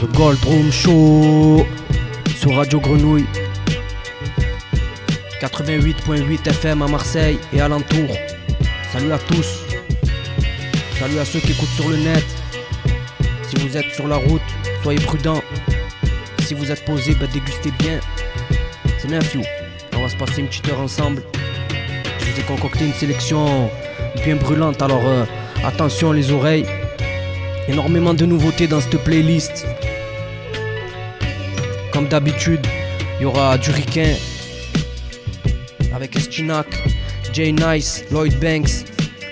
The Gold Room Show sur Radio Grenouille 88.8 FM à Marseille et alentour. Salut à tous. Salut à ceux qui écoutent sur le net. Si vous êtes sur la route, soyez prudents. Si vous êtes posé, bah dégustez bien. C'est Nephew. On va se passer une petite heure ensemble. Je vous ai concocté une sélection bien brûlante, alors euh, attention les oreilles. Énormément de nouveautés dans cette playlist. Comme d'habitude, il y aura du Riquin avec Estinac, Jay Nice, Lloyd Banks,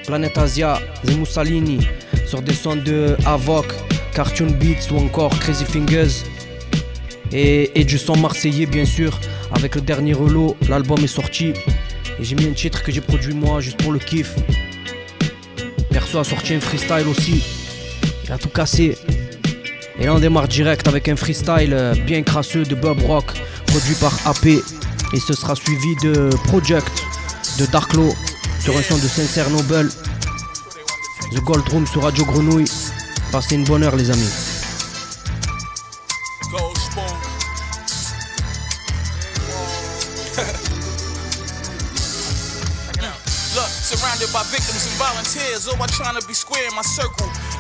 Planet Asia, The Mussolini, sur des sons de Avoc, Cartoon Beats ou encore Crazy Fingers. Et, et du son marseillais, bien sûr, avec le dernier relot. L'album est sorti et j'ai mis un titre que j'ai produit moi juste pour le kiff. Perso a sorti un freestyle aussi. Il a tout cassé. Et on démarre direct avec un freestyle euh, bien crasseux de Bob Rock produit par AP. Et ce sera suivi de Project de Darklo sur un son de Sincère Noble. The Gold Room sur Radio Grenouille. Passez une bonne heure les amis.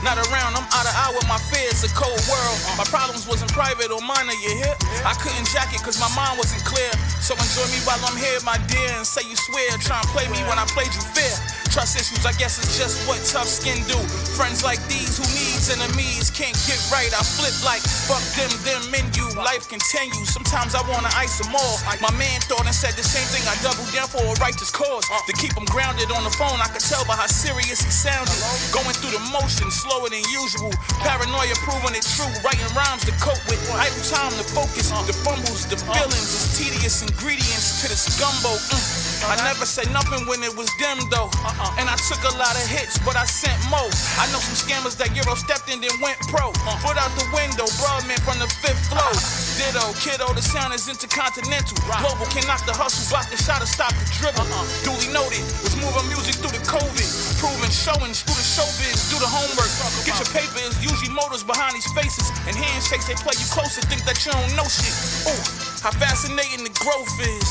Not around, I'm out of hour, my fears, a cold world. My problems wasn't private or minor, you hear? I couldn't jack it cause my mind wasn't clear. So enjoy me while I'm here, my dear, and say you swear. Try and play me when I played you fair. Trust issues, I guess it's just what tough skin do. Friends like these who needs enemies can't get right. I flip like fuck them, them you. Life continues. Sometimes I wanna ice them all. My man thought and said the same thing. I doubled down for a righteous cause. To keep him grounded on the phone, I could tell by how serious he sounded. Going through the motions, slower than usual. Paranoia proving it true. Writing rhymes to cope with. Idle time to focus. The fumbles, the feelings, is tedious ingredients to this gumbo. Mm. I never said nothing when it was them though. And I took a lot of hits, but I sent more. I know some scammers that Euro stepped in then went pro. Foot out the window, broad man from the fifth floor. Ditto, kiddo, the sound is intercontinental. Global can knock the hustle, block the shot, or stop the dribble. Duly noted, was moving music through the COVID. Proving, showing, through the showbiz, do the homework. Get your paper, it's usually motors behind these faces. And handshakes, they play you closer, think that you don't know shit. Ooh, how fascinating the growth is.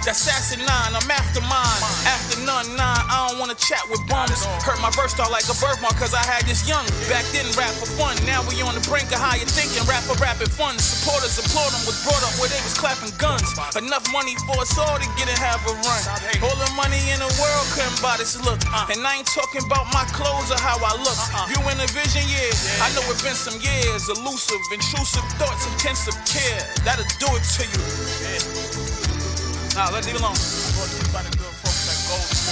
That's assassin nine, I'm after mine. After none nine, I don't wanna chat with bums. Hurt my verse start like a birthmark cause I had this young. Back then, rap for fun. Now we on the brink of how you thinking. Rap for rapid fun. Supporters applaud them was brought up where they was clapping guns. Enough money for us all to get and have a run. All the money in the world couldn't buy this look. Uh, and I ain't talking about my clothes or how I look. Uh-uh. Viewing the vision, yeah. I know it's been some years. Elusive, intrusive thoughts, intensive care. That'll do it to you. Nah, let leave it alone.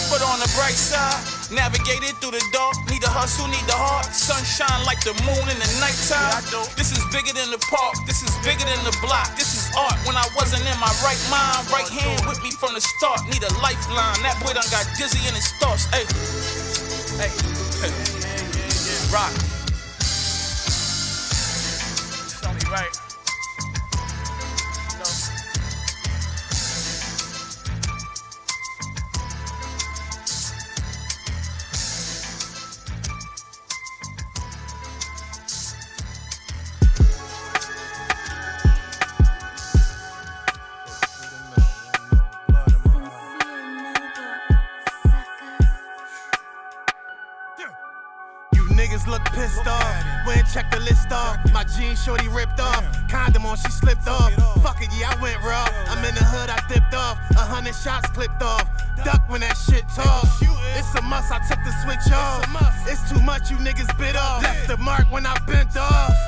But on the bright side, navigated through the dark. Need the hustle, need the heart. Sunshine like the moon in the nighttime. This is bigger than the park. This is bigger than the block. This is art. When I wasn't in my right mind, right hand with me from the start. Need a lifeline. That boy done got dizzy in his thoughts. Hey, hey, rock. It's only right. Checked the list off. My jeans shorty ripped off. Condom on, she slipped off. Fuck it, yeah, I went raw. I'm in the hood, I dipped off. A hundred shots clipped off. Duck when that shit talk. It's a must, I took the switch off. It's too much, you niggas bit off. Left the mark when I bent off.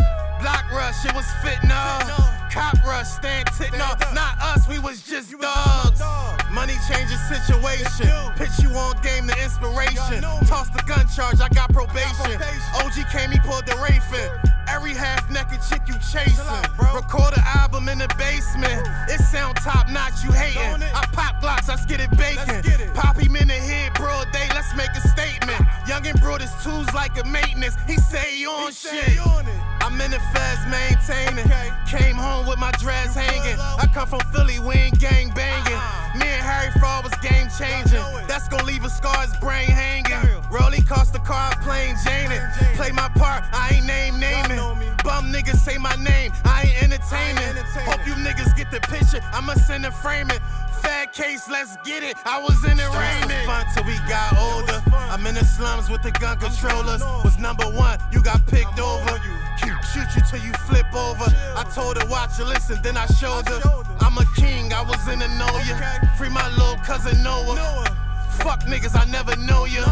Block rush, it was fitting off. Cop rush, stand titting off. Not us, we was just dogs. Money changes situation. Pitch you on game the inspiration. Toss the gun charge, I got probation. OG came, he pulled the Rayfin. Every half naked chick you chasing. Record an album in the basement. It sound top notch, you hating. I pop blocks, I skid it bacon. Pop him in the head, broad day, let's make a statement. Youngin' brought his tools like a maintenance. He say he on shit. I'm in the feds maintaining. Came home with my dreads hanging. I come from Philly, we ain't gang banging. Me and Harry Fraud was game changing. That's gonna leave a scar's brain hanging. Rolly cost the car, playing Janin. Play my part, I ain't name naming. Bum niggas say my name, I ain't entertaining. Hope you niggas get the picture, I'ma send a frame it. Fat case, let's get it. I was in the rain. Fun till we got older. I'm in the slums with the gun controllers. Was number one, you got picked over. Shoot you till you flip over. I told her, watch her, listen, then I showed her. I'm a king, I was in the know ya. Free my little cousin Noah. Fuck niggas, I never know ya.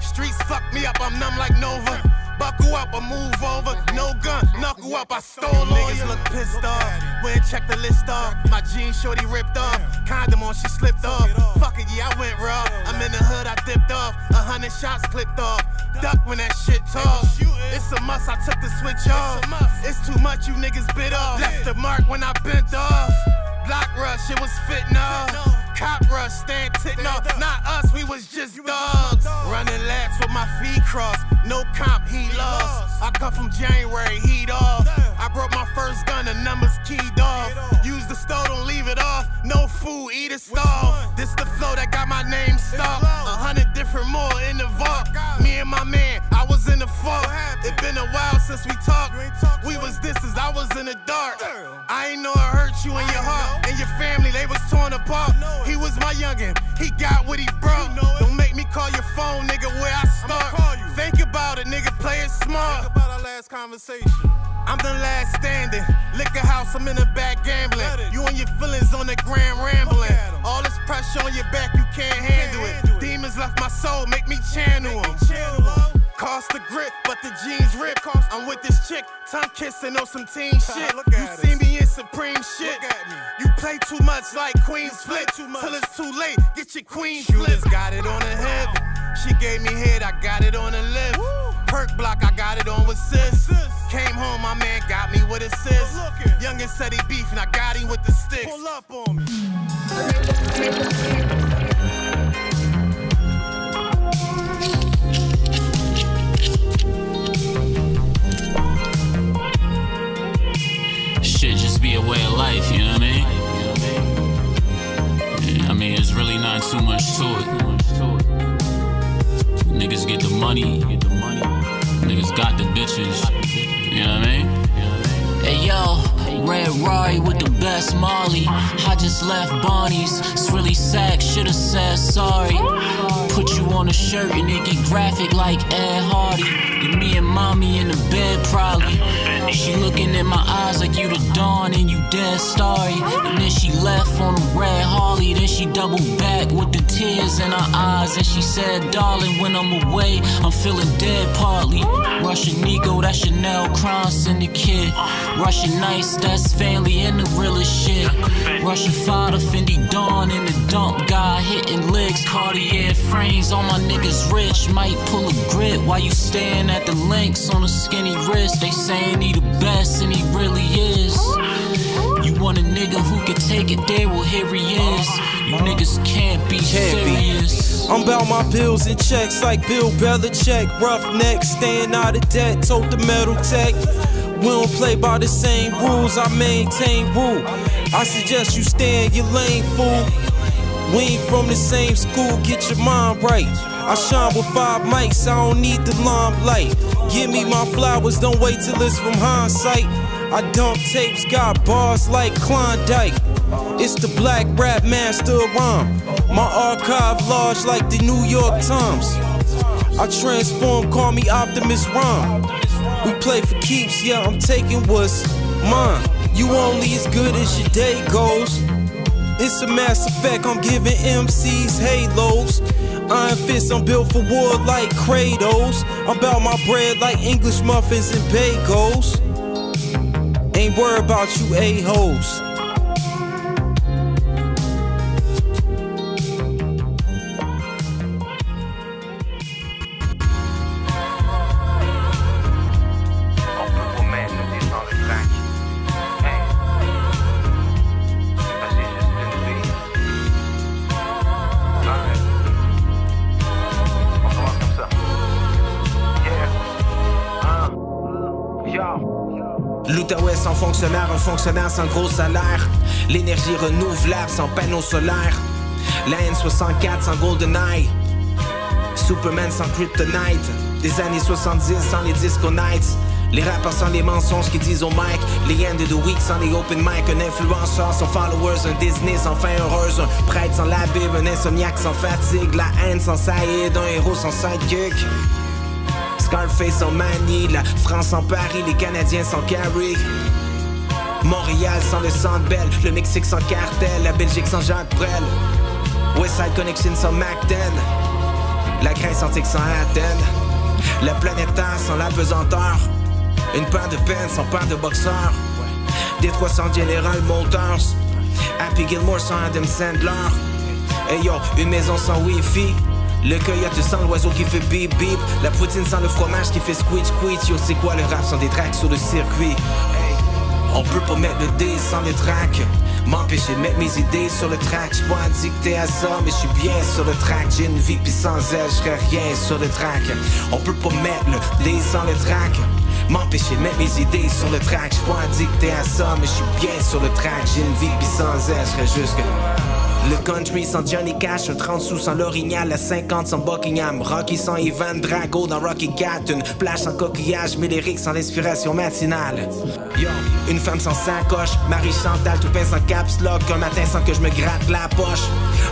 Streets fuck me up, I'm numb like Nova. Buckle up, I move over. No gun, knuckle up, I stole all Niggas look pissed off. Went check the list off. My jeans shorty ripped off. Condom on, she slipped off. Fuck it, yeah, I went raw. I'm in the hood, I dipped off. A hundred shots clipped off. Duck when that shit toss. It's a must, I took the switch off. It's too much, you niggas bit off. Left the mark when I bent off. Block rush, it was fitting off. Cop rush, stand titting off. Not us, we was just dogs. Running laps with my feet crossed. No comp, he lost. I come from January, heat off. I broke my first gun, the numbers keyed off. Use the stove, don't leave it off. No food, eat it stall. This the flow that got my name stopped. A hundred different more in the vault. Me and my man, I was in the fog. It been a while since we talked. We was this as I was in the dark. I ain't know I hurt you in your heart and your family. They was torn apart. He was my youngin'. He got what he brought. Don't make me call your phone, nigga. Where I start. Think about it, nigga. Play it smart. Think about our last conversation. I'm the last standing. Liquor house, I'm in the back gambling. You and your feelings on the grand rambling. All this pressure on your back, you can't handle it. Demons left my soul, make me channel them. Cost the grip, but the jeans rip. I'm with this chick, tongue kissing on some teen shit. You see me in supreme shit. You play too much like Queen's Flip. Till it's too late, get your queen flip. got it on the hip. She gave me head, I got it on the lip. Perk block, I got it on with sis. Came home, my man got me with a sis. Youngin' said he beef, and I got him with the sticks. Pull up on me. Shit just be a way of life, you know what I mean? Yeah, I mean, it's really not too much to it. Niggas get the money, niggas got the bitches, you know what I mean? Hey yo, Red Rari with the best Molly. I just left Bonnie's. It's really sad, should've said sorry. Put you on a shirt and it get graphic like Ed Hardy. Then me and mommy in the bed probably. She looking in my eyes like you the dawn and you dead starry. And then she left on a red Harley. Then she doubled back with the tears in her eyes. And she said, darling, when I'm away, I'm feeling dead partly. Russian Nico, that Chanel crime syndicate. Russian Nice, that's family and the realest shit. Russian Fada, Fendi Dawn in the dump guy hitting licks. Cartier frames, all my niggas rich. Might pull a grit while you staring at the links on a skinny wrist. They saying he the best and he really is. You want a nigga who can take it there? Well, here he is. You niggas can't be Can't be. serious. I'm about my bills and checks like Bill Belichick. Roughneck, staying out of debt, tote the metal tech. We don't play by the same rules, I maintain rule. I suggest you stay in your lane, fool. We ain't from the same school, get your mind right. I shine with five mics, I don't need the limelight. Give me my flowers, don't wait till it's from hindsight. I dump tapes, got bars like Klondike. It's the black rap master rhyme. My archive large like the New York Times. I transform, call me Optimus Rhyme. We play for keeps, yeah, I'm taking what's mine. You only as good as your day goes. It's a mass effect, I'm giving MCs halos. Iron fist, I'm built for war like Kratos. I'm about my bread like English muffins and bagels. Ain't worried about you a-holes. Fonctionnaire, sans gros salaire. L'énergie renouvelable sans panneaux solaires. La N64 sans GoldenEye. Superman sans Kryptonite. Des années 70 sans les Disco Nights. Les rappeurs sans les mensonges qui disent au mic Les end de the week sans les open mic Un influenceur sans followers Un Disney sans fin heureuse Un prêtre sans la Bible Un insomniaque sans fatigue La haine sans saïd Un héros sans sidekick Scarface sans Manny La France sans Paris Les Canadiens sans Carrie Montréal sans le Centre Bell Le Mexique sans cartel La Belgique sans Jacques Brel. Westside Connection sans MacDen La Grèce antique sans Athènes. La planète sans la pesanteur. Une paire de peine sans paire de boxeurs Détroit sans General Motors. Happy Gilmore sans Adam Sandler. Hey yo, une maison sans Wi-Fi. Le coyote sans l'oiseau qui fait bip bip. La poutine sans le fromage qui fait squeak squeak Yo c'est quoi le rap sans des tracks sur le circuit? On peut pas mettre le D sans les tracks. M'empêcher de mettre mes idées sur le track. J'suis pas addicté à ça mais je suis bien sur le track. J'ai une vie pis sans elle j'serais rien sur le track. On peut pas mettre le D sans le track. M'empêcher de mettre mes idées sur le track. J'suis pas addicté à ça mais je suis bien sur le track. J'ai une vie pis sans elle j'serais juste que le country sans Johnny Cash, un 30 sous sans l'orignal, la 50 sans Buckingham, Rocky sans Ivan Drago dans Rocky Cat, une plage sans coquillage, mais sans l'inspiration matinale. Une femme sans sacoche, Marie Chantal, tout pain sans caps lock, un matin sans que je me gratte la poche.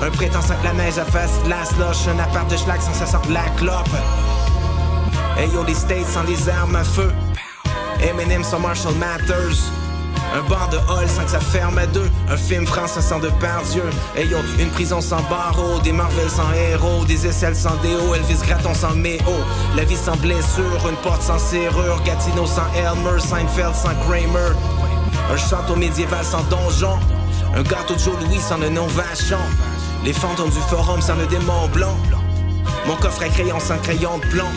Un prétend sans que la neige à face glace loche, un appart de schlag sans ça sente la clope. Hey yo, les States sans les armes à feu. Eminem sans Marshall Matters. Un bar de hall sans que ça ferme à deux. Un film français sans de Dieu Et yo, une prison sans barreaux Des Marvel sans héros. Des aisselles sans déo. Elvis Gratton sans méo. La vie sans blessure. Une porte sans serrure. Gatineau sans Elmer. Seinfeld sans Kramer. Un château médiéval sans donjon. Un gâteau de Joe Louis sans le nom vachon. Les fantômes du forum sans le démon blanc. Mon coffre à crayon sans crayon de plomb.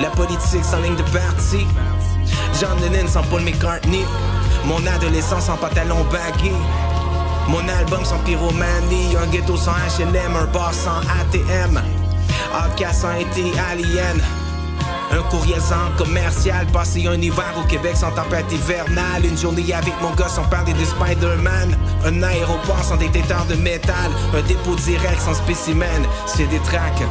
La politique sans ligne de parti. John Lennon sans Paul McCartney mon adolescence en pantalon baggy Mon album sans pyromanie Un ghetto sans H&M Un bar sans ATM Outcast sans été alien un courriel sans commercial, passer un hiver au Québec sans tempête hivernale. Une journée avec mon gars sans parler de Spider-Man. Un aéroport sans détecteur de métal. Un dépôt direct sans spécimen. C'est des tracks.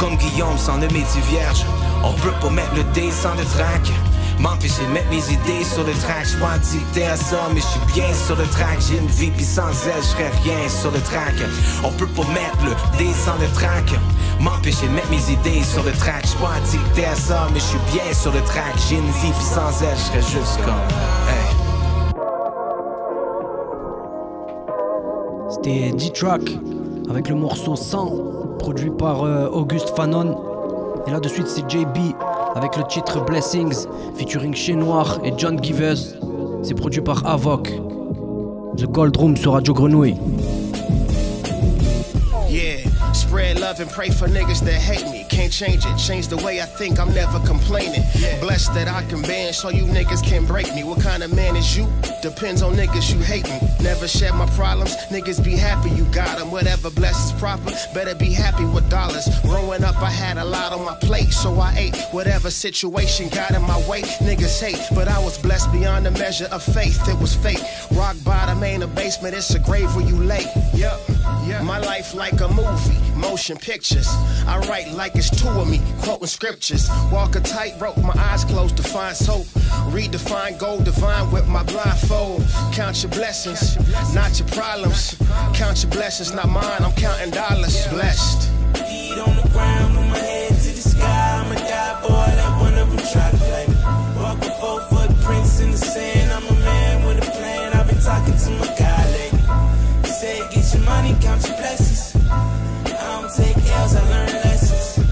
Comme Guillaume sans le métier vierge. On peut pas mettre le D sans le track. M'empêcher de mettre mes idées sur le track, j'suis pas addicté à ça, mais je suis bien sur le track. J'ai une vie pis sans elle, j'serais rien sur le track. On peut pas mettre le D sans le track. M'empêcher de mettre mes idées sur le track, j'suis pas addicté à ça, mais je suis bien sur le track. J'ai une vie pis sans elle, j'serais juste comme. C'était D-Track avec le morceau 100 produit par euh, Auguste Fanon. Et là de suite c'est JB avec le titre Blessings featuring Chez Noir et John Givers. C'est produit par Avoc. The Gold Room sur Radio Grenouille. Yeah, spread love and pray for niggas that hate me. Can't change it, change the way I think, I'm never complaining. Blessed that I can bend so you niggas can break me. What kind of man is you? Depends on niggas you hating. Never share my problems, niggas be happy you got them. Whatever blesses proper, better be happy with dollars. Growing up, I had a lot on my plate, so I ate whatever situation got in my way. Niggas hate, but I was blessed beyond the measure of faith. It was fate. Rock bottom ain't a basement, it's a grave where you lay. Yup. My life like a movie, motion pictures. I write like it's two of me, quoting scriptures. Walk a tightrope, my eyes closed to find hope. Redefine gold divine with my blindfold. Count your blessings, not your problems. Count your blessings, not mine. I'm counting dollars. Blessed. Feet on the ground, with my head to the sky. I'ma die, boy, let one of them try to play me. Walking four footprints in the sand. I'm a man with a plan. I've been talking to my guy lately. Said, get money, count your blessings. I don't take L's, I learn lessons.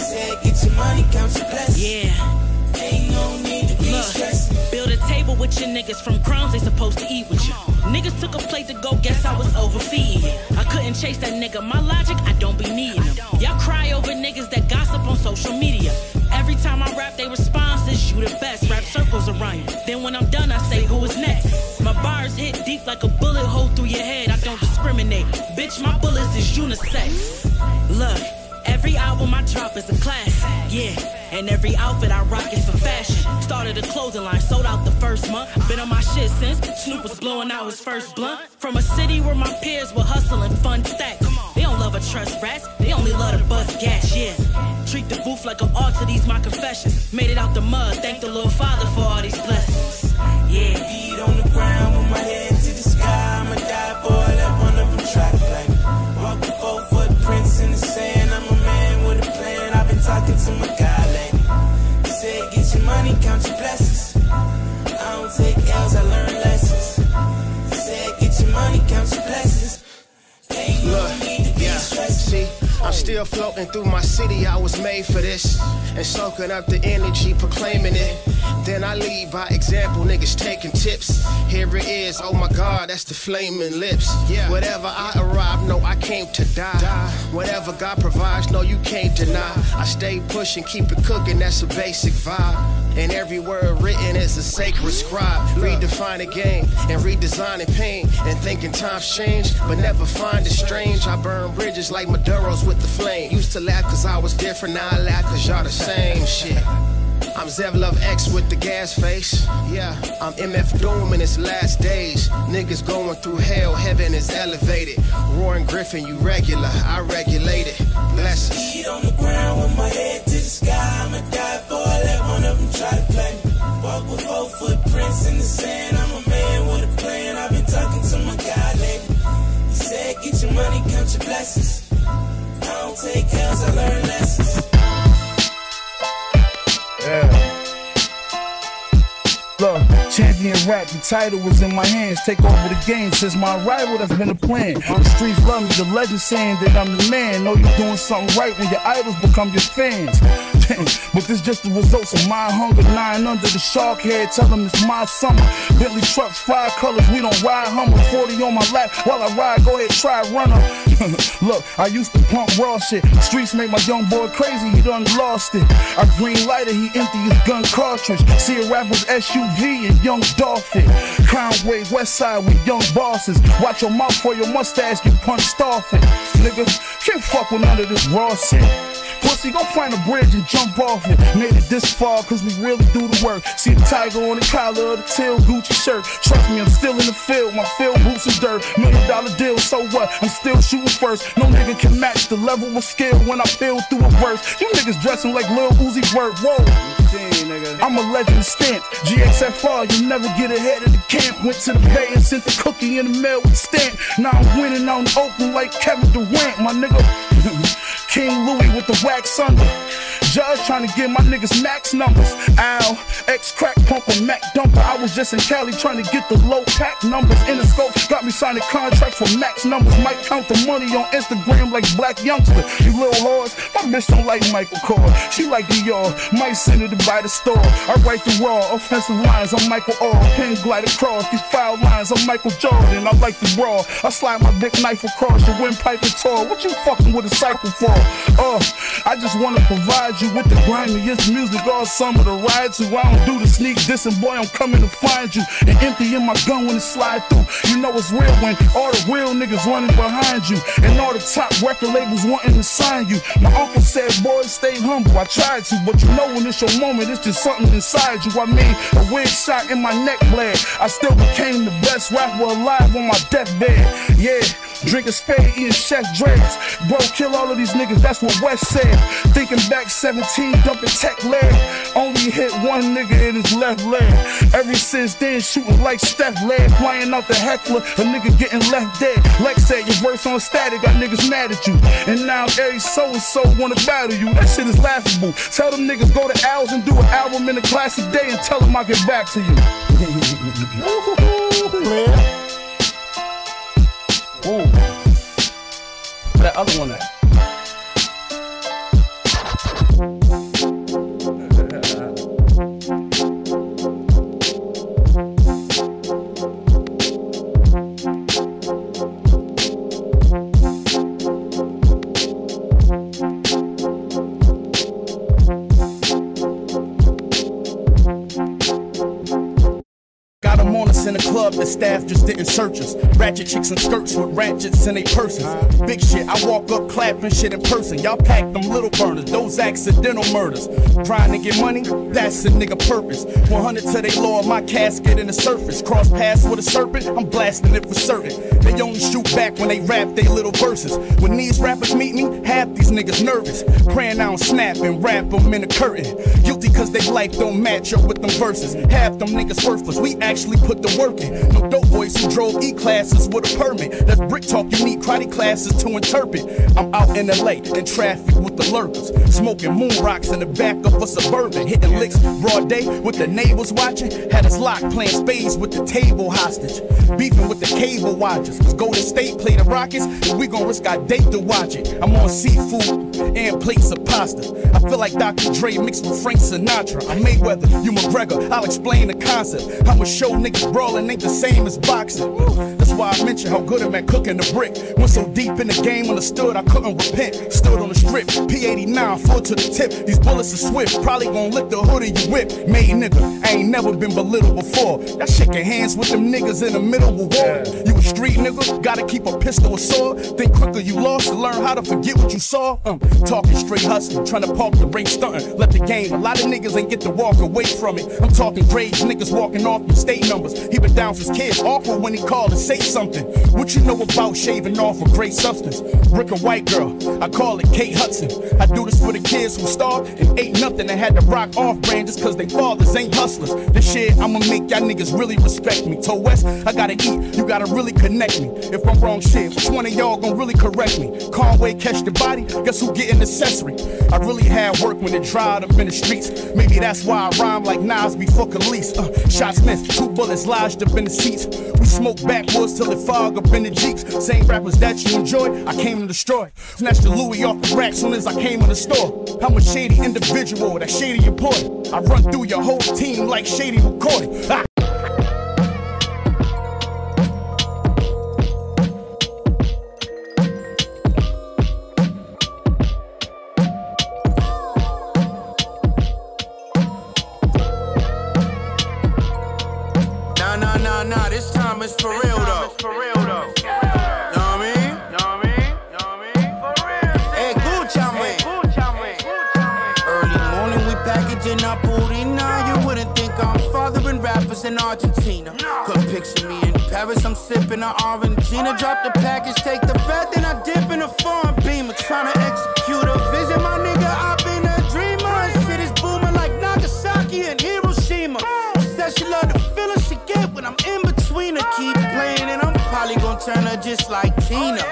Said, get your money, count your blessings. Yeah. Ain't no need to be stressing. Build a table with your niggas from crumbs they supposed to eat with you. Niggas took a plate to go, guess I was overfeeding. I couldn't chase that nigga. My logic, I don't be needing them. Y'all cry over niggas that gossip on social media. Every time I rap, they response is you the best. Rap circles around you. Then when I'm done, I say who is next. My bars hit deep like a bullet hole through your head. I don't discriminate. Bitch, my bullets is unisex. Look. Every album I drop is a classic, yeah. And every outfit I rock is for fashion. Started a clothing line, sold out the first month. Been on my shit since Snoop was blowing out his first blunt. From a city where my peers were hustling fun stacks. They don't love or trust rats, they only love to bust gas, yeah. Treat the booth like an altar, these my confessions. Made it out the mud, thank the Lord Father for all these blessings. Yeah. Still floating through my city. I was made for this. And soaking up the energy, proclaiming it. Then I lead by example, niggas taking tips. Here it is, oh my god, that's the flaming lips. Yeah. Whatever I arrive, no, I came to die. die. Whatever God provides, no, you can't deny. I stay pushing, keep it cooking, that's a basic vibe. And every word written is a sacred scribe. Redefine the game and redesigning pain. And thinking times change, but never find it strange. I burn bridges like Maduros with the flame. Used to laugh cause I was different, now I laugh cause y'all the same shit. I'm Zev Love X with the gas face. Yeah, I'm MF Doom in its last days. Niggas going through hell, heaven is elevated. Roaring Griffin, you regular, I regulate it. Blessings. On the ground with my head to the sky. I'ma die for it, let one of them try to play. Walk with four footprints in the sand. I'm a man with a plan. I've been talking to my guy lately. He said, Get your money, count your blessings. I don't take L's, I learn lessons. Yeah. Look, champion rap, the title was in my hands. Take over the game since my arrival, that's been the plan. On the streets love me, the legend saying that I'm the man. Know you're doing something right when your idols become your fans. But this just the results of my hunger. Nine under the shark head, tell them it's my summer. Bentley trucks, five colors, we don't ride Hummer. 40 on my lap while I ride, go ahead, try runner. Look, I used to pump raw shit. Streets make my young boy crazy, he done lost it. I green lighter, he empty his gun cartridge. See a rapper's SUV and young Dolphin. Conway, West Side with young bosses. Watch your mouth for your mustache get punched off it. Nigga, can't fuck with none of this raw shit. Pussy, go find a bridge and jump off it. Made it this far cause we really do the work. See the tiger on the collar of the tail Gucci shirt. Trust me, I'm still in the field. My field boots and dirt. Million dollar deal, so what? I'm still shooting first. No nigga can match the level of skill when I feel through a verse. You niggas dressing like Lil Uzi Vert. Whoa. I'm a legend stamp. GXFR, you never get ahead of the camp. Went to the bay and sent the cookie in the mail with a stamp. Now I'm winning on Oakland like Kevin Durant, my nigga. King Louis with the wax under. Judge trying to get my niggas max numbers. Ow, ex crack pumper, Mac dumper. I was just in Cali trying to get the low pack numbers. In the scope, got me signing contracts for max numbers. Might count the money on Instagram like Blac Youngsta. You little whores, my bitch don't like Michael Kors. She like Dior, might send her to buy the store. I write the raw, offensive lines on Michael Orr. Pen glide across these foul lines on Michael Jordan. I like the raw. I slide my big knife across your windpipe and tour. What you fucking with a cycle for? Uh, I just wanna provide you with the grimiest music all summer to ride to. I don't do the sneak dissing, boy, I'm coming to find you. And emptying my gun when it slide through. You know it's real when all the real niggas running behind you. And all the top record labels wanting to sign you. My uncle said, boy, stay humble. I tried to, but you know when it's your moment, it's just something inside you. I mean, a wig shot in my neck bled. I still became the best rapper alive on my deathbed. Yeah. Drinking spade, eating chef dreads. Bro, kill all of these niggas, that's what West said. Thinking back 17, dumping tech leg. Only hit one nigga in his left leg. Ever since then, shooting like Steph leg. Flying out the heckler, a nigga getting left dead. Lex said your verse on static, got niggas mad at you. And now every so and so wanna battle you. That shit is laughable. Tell them niggas go to Al's and do an album in a classic day and tell them I'll get back to you. Ooh. That other one. Us. Ratchet chicks in skirts with ratchets in their purses. Big shit, I walk up clapping shit in person. Y'all pack them little burners, those accidental murders. Trying to get money, that's a nigga purpose. 100 to they lower my casket in the surface. Cross paths with a serpent, I'm blasting it for certain. They only shoot back when they rap they little verses. When these rappers meet me, half these niggas nervous. Praying I don't snap and wrap them in a curtain. Guilty cause they life don't match up with them verses. Half them niggas worthless, we actually put the work in. No dope boys who drove E classes with a permit. That's brick talk, you need karate classes to interpret. I'm out in LA in traffic with the lurkers. Smoking moon rocks in the back of a suburban. Hitting licks broad day with the neighbors watching. Had us locked playing spades with the table hostage. Beefing with the cable watchers. Cause Golden State play the Rockets, and we gon' risk our date to watch it. I'm on seafood and plates of pasta. I feel like Dr. Dre mixed with Frank Sinatra. I'm Mayweather, you McGregor. I'll explain the concept. I'ma show niggas brawling ain't the same as boxing. That's why I mentioned how good I'm at cooking the brick. Went so deep in the game, understood I couldn't repent. Stood on the strip, P89, full to the tip. These bullets are swift, probably gon' lift the hood of your whip. Made nigga, I ain't never been belittled before. That shaking hands with them niggas in the middle of war. You a street nigga, gotta keep a pistol or sword. Think quicker you lost learn how to forget what you saw. Um, talking straight hustling, trying to park the race stunting. Let the game, a lot of niggas ain't get to walk away from it. I'm talking grades, niggas walking off the state numbers. He been down since kids, awful when he called and say something. What you know about shaving off a great substance? Rick a white girl, I call it Kate Hudson. I do this for the kids who starved and ate nothing and had to rock off brand just cause they fathers ain't hustlers. This shit, I'ma make y'all niggas really respect me. To West, I gotta eat, you gotta really connect me. If I'm wrong shit, which one of y'all gon' really correct me? Conway catch the body, guess who get an accessory? I really had work when it dried up in the streets. Maybe that's why I rhyme like Nas before Kelis. Uh, shots missed, two bullets lodged up in the seats. We smoke till it fog up in the jeeps. Same rappers that you enjoy, I came to destroy. Snatched the Louis off the rack soon as I came in the store. I'm a shady individual, that shady employee. I run through your whole team like shady recording. Ah. Sipping an Orangina. Drop the package, take the bet, then I dip in a foreign beamer. Trying to execute a vision, my nigga. I've been a dreamer. Shit is booming like Nagasaki and Hiroshima. Said she love the feeling she get when I'm in between her. Keep playing and I'm probably gonna turn her just like Tina.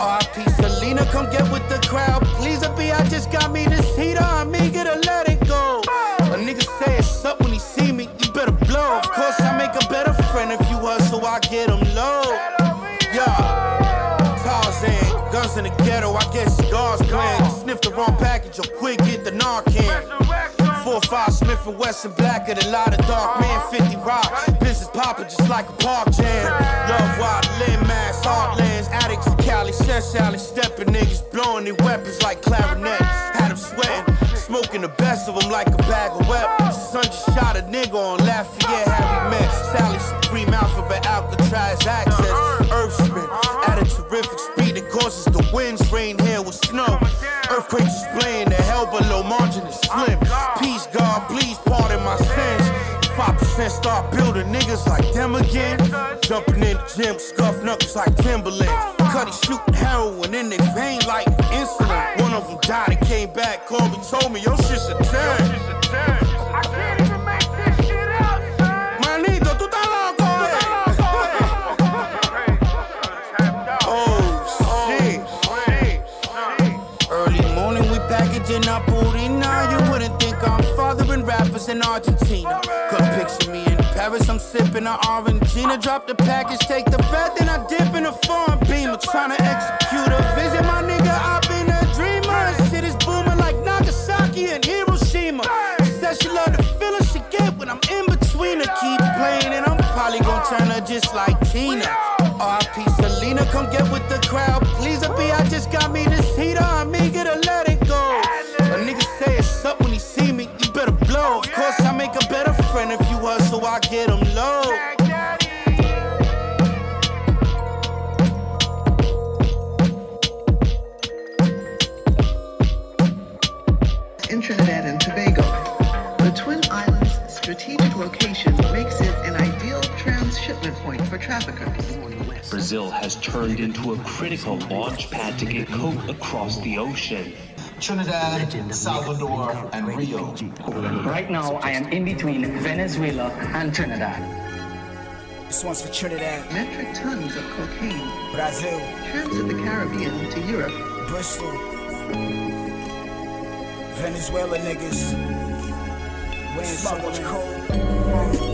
R.I.P. Selena, come get with the crowd. Please, a B, I just got me this heater. I'm eager to let it go. A nigga say it's up when he see me, you better blow. Of course, In the ghetto, I guess cigars playing. Sniff the wrong package or quick get the Narcan. Four five Smith and Wesson blacker than lot of dark man 50 rock. Business poppin' just like a park jam. Love wild limb mass, heartlands, addicts in Cali, says Sally stepping niggas blowing their weapons like clarinets. Had them sweating, smoking the best of them like a bag of weapons. Son just shot a nigga on Lafayette, how we met. Sally Supreme Alphabet Alcatraz access. Earth spin at a terrific speed that causes the winds, rain, hail with snow. Earthquakes displaying the hell below margin is slim. Peace, God, please pardon my sins. 5% start building niggas like them again. Jumping in the gym, scuff knuckles like Timberland. Cuddy shooting heroin in their vein like insulin. One of them died and came back, called me, told me, your shit's a 10. Manito, tú estás loco, Oh, shit. Early morning, we packaging up booty. Now you wouldn't think I'm fathering rappers in Argentina. Sipping an Orangina. Drop the package, take the bet, then I dip in a foreign beamer. Trying to execute a vision, my nigga. I've been a dreamer. Shit is booming like Nagasaki and Hiroshima. Said she love the feeling she get when I'm in between her. Keep playing, and I'm probably gonna turn her just like Tina. R.I.P. Selena, come get with the crowd. Please, a B, I just got me this heater. I'm eager to let it go. A nigga say it's up when he see me, you better blow. Of course, turned into a critical launch pad to get coke across the ocean. Trinidad, Salvador, and Rio. Right now, I am in between Venezuela and Trinidad. This one's for Trinidad. Metric tons of cocaine. Brazil. Transit the Caribbean to Europe. Bristol. Venezuela niggas. Weighing so coke.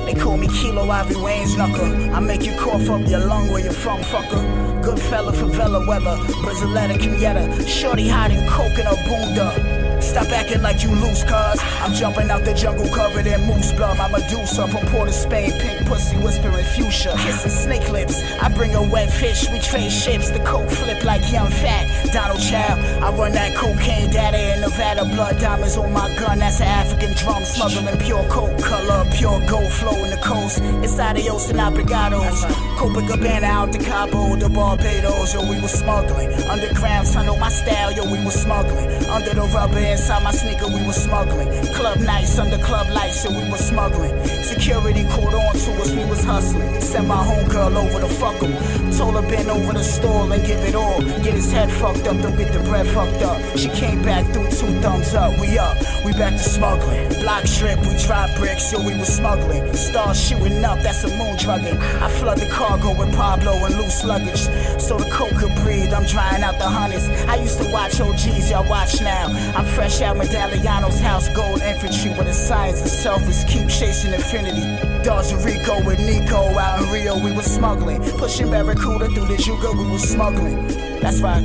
They call me Kilo Ivy Wayne's knuckle. I make you cough up your lung where you're from, fucker. Good fella, favela weather. Braziletta, Cuneta. Shorty hiding coke in her bunda. Stop acting like you loose, cuz I'm jumping out the jungle covered in moose blood. My Medusa from Port of Spain, pink pussy whispering fuchsia. Kissing snake lips. I bring a wet fish, we trade ships. The coke flip like young fat. Donald Chow, I run that cocaine daddy in Nevada. Blood diamonds on my gun, that's an African drum. Smuggling pure coke color, pure gold flow in the coast. It's adios and obrigados. Copacabana out to Cabo, the Barbados, yo, we was smuggling. Underground tunnel, my style, yo, we was smuggling. Under the rubber inside my sneaker, we was smuggling. Club nights under club lights, so we was smuggling. Security caught on to us, we was hustling. Sent my homegirl over to fuck him. Told her bend over the stall and give it all. Get his head fucked up, don't get the bread fucked up. She came back through two thumbs up. We up, we back to smuggling. Block strip, we drop bricks, yo, we was smuggling. Stars shooting up, that's a moon drugging. I flood the cargo with Pablo and loose luggage. So the coke could breathe, I'm drying out the hundreds. I used to watch OGs, y'all watch now. I'm fresh out Medalliano's house, gold infantry, where the science itself is keep chasing infinity. Dawes Rico with Nico out in Rio, we was smuggling. Pushing Barracuda through the Juga, we was smuggling. That's right.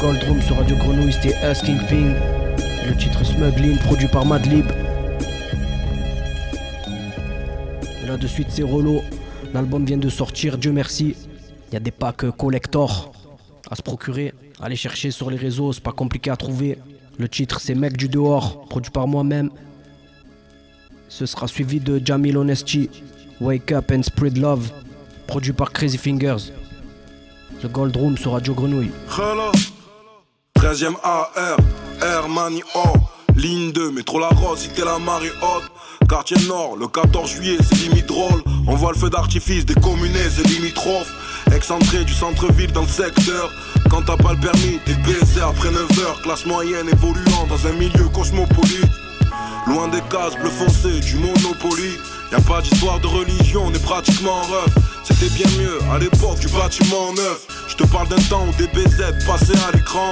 Gold Room sur Radio Grenouille, c'était Us Kingpin. Le titre Smuggling, produit par Madlib. Et là de suite, c'est Rollo. L'album vient de sortir, Dieu merci. Il y a des packs collector à se procurer. Allez chercher sur les réseaux, c'est pas compliqué à trouver. Le titre, c'est Mec du dehors, produit par moi-même. Ce sera suivi de Jamil Honesty, Wake Up and Spread Love, produit par Crazy Fingers. The Gold Room sur Radio Grenouille. Hello. 13ème AR, Air Mani O, ligne 2, métro La Rose, cité la marée haute. Quartier Nord, le 14 juillet, c'est limite drôle. On voit le feu d'artifice des communes et limitrophes. Excentré du centre-ville dans le secteur. Quand t'as pas le permis, t'es baisé après 9h. Classe moyenne évoluant dans un milieu cosmopolite. Loin des cases bleu foncé, du Monopoly. Y a pas d'histoire de religion, on est pratiquement en ref. C'était bien mieux à l'époque du bâtiment neuf. Je te parle d'un temps où des BZ passaient à l'écran.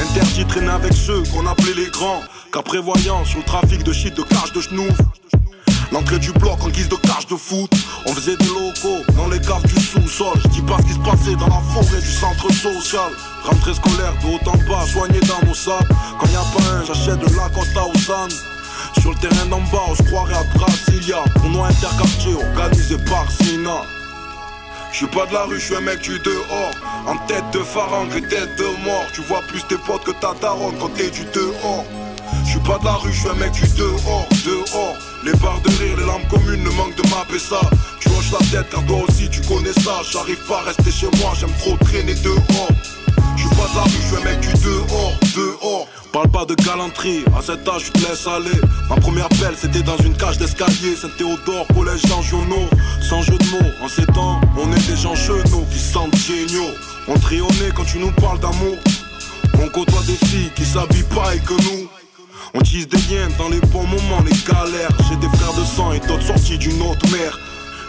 Interdit traîner avec ceux qu'on appelait les grands. Car prévoyant sur le trafic de shit de cache de genoux. L'entrée du bloc en guise de cage de foot. On faisait des locaux dans les caves du sous-sol. Je dis pas ce qui se passait dans la forêt du centre social. Rentrée scolaire de haut en bas, soigné dans nos sables. Quand y a pas un, j'achète de la Costa au San. Sur le terrain d'en bas, on se croirait à Brasilia. Tournoi interquartier organisé par Sina. Je suis pas de la rue, je suis un mec du dehors. En tête de pharangue tête de mort. Tu vois plus tes potes que ta daronne quand t'es du dehors. Je suis pas de la rue, je suis un mec du dehors, dehors. Les barres de rire, les lampes communes ne manquent de mapper ça. Tu hoches la tête car toi aussi tu connais ça. J'arrive pas à rester chez moi, j'aime trop traîner dehors. Je suis pas de la rue, je suis un mec du dehors, dehors. Parle pas de galanterie, à cet âge je te laisse aller. Ma première belle c'était dans une cage d'escalier, Saint-Théodore, collège Jean Giono. Sans jeu de mots, en ces temps, on est des gens chenaux qui se sentent géniaux. On trionnait quand tu nous parles d'amour. On côtoie des filles qui s'habillent pareil que nous. On tisse des liens dans les bons moments, les galères. J'ai des frères de sang et d'autres sortis d'une autre mère.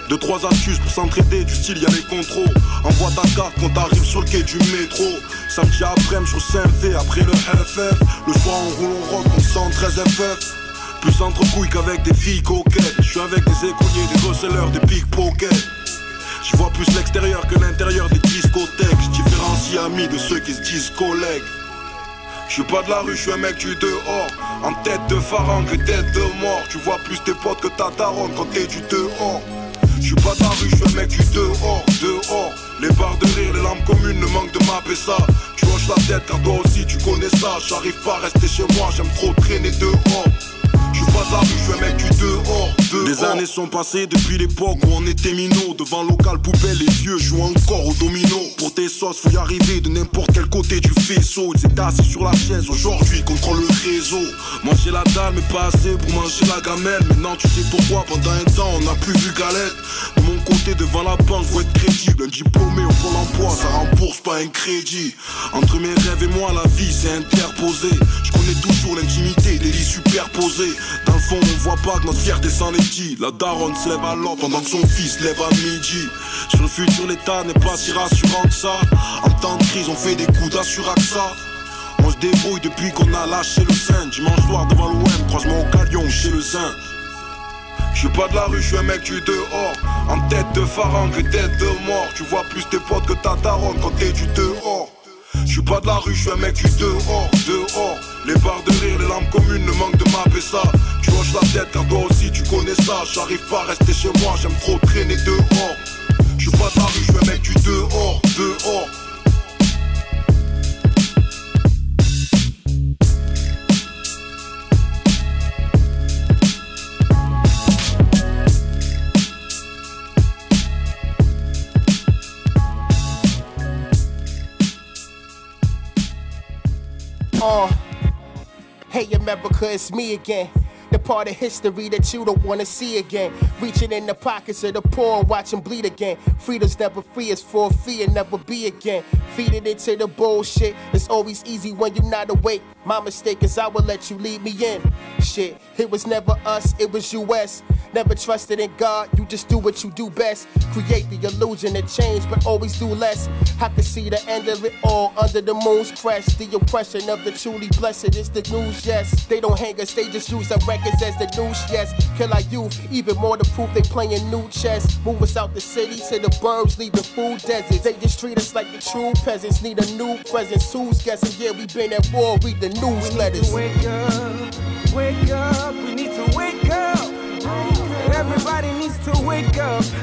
Deux, trois astuces pour s'entraider, du style y'a les contrôles. Envoie ta carte quand t'arrives sur le quai du métro. Samedi après, sur Saint-V, après le FF. Le soir, on roule, on rock, on 113 FF. Plus entre couilles qu'avec des filles coquettes. Je suis avec des écoliers, des gros des pickpockets. Je vois plus l'extérieur que l'intérieur des discothèques. Je différencie amis de ceux qui se disent collègues. Je suis pas de la rue, je suis un mec du dehors. En tête de pharangue et tête de mort. Tu vois plus tes potes que ta daronne quand t'es du dehors. Je suis pas de la rue, je suis un mec du dehors, dehors. Les barres de rire, les lampes communes ne manquent de mapper ça. Tu hoches la tête car toi aussi tu connais ça. J'arrive pas à rester chez moi, j'aime trop traîner dehors. Je suis pas de la rue, je suis un mec du dehors, dehors. Les années sont passées depuis l'époque où on était minot. Devant local poubelle, les vieux jouent encore au domino. Pour tes sauces, faut y arriver de n'importe quel côté du faisceau. Ils étaient assis sur la chaise, aujourd'hui contrôle le réseau. Manger la dalle, mais pas assez pour manger la gamelle. Maintenant tu sais pourquoi, pendant un temps on n'a plus vu galette. De mon côté, devant la banque, faut être crédible. Un diplômé au pôle emploi, ça rembourse pas un crédit. Entre mes rêves et moi, la vie s'est interposée. Je connais toujours l'intimité des lits superposés. Dans le fond, on voit pas que notre fierté s'en est dit. La daronne se lève à pendant que son fils lève à midi. Sur le futur, l'état n'est pas si rassurant que ça. En temps de crise, on fait des coups d'Assuraxa. On se débrouille depuis qu'on a lâché le sein. Dimanche soir devant l'OM, croisement au Calion chez le Zin. Je suis pas de la rue, je suis un mec du dehors. En tête de que tête de mort. Tu vois plus tes potes que ta daronne quand t'es du dehors. Je suis pas de la rue, je suis un mec du dehors, dehors. Les barres de rire, les lampes communes ne manquent de mapper ça. Tu hoches la tête car toi aussi tu connais ça. J'arrive pas à rester chez moi, j'aime trop traîner dehors. Je suis pas de la rue, je suis un mec du dehors, dehors. Uh, hey America, it's me again. The part of history that you don't wanna see again. Reaching in the pockets of the poor, watch them bleed again. Freedom's never free, it's for and never be again. Feed it into the bullshit. It's always easy when you're not awake. My mistake is I will let you lead me in. Shit, it was never us, it was US. Never trusted in God, you just do what you do best. Create the illusion of change, but always do less. I can see the end of it all under the moon's crest. The oppression of the truly blessed is the news, yes. They don't hang us, they just use our records as the news, yes. Kill our youth, even more to prove they playing new chess. Move us out the city to the burbs, leaving food deserts. They just treat us like the true peasants. Need a new presence. Who's guessing? Yeah, we been at war, read the newsletters. Wake up, wake up, we need to wake up. Everybody needs to wake up.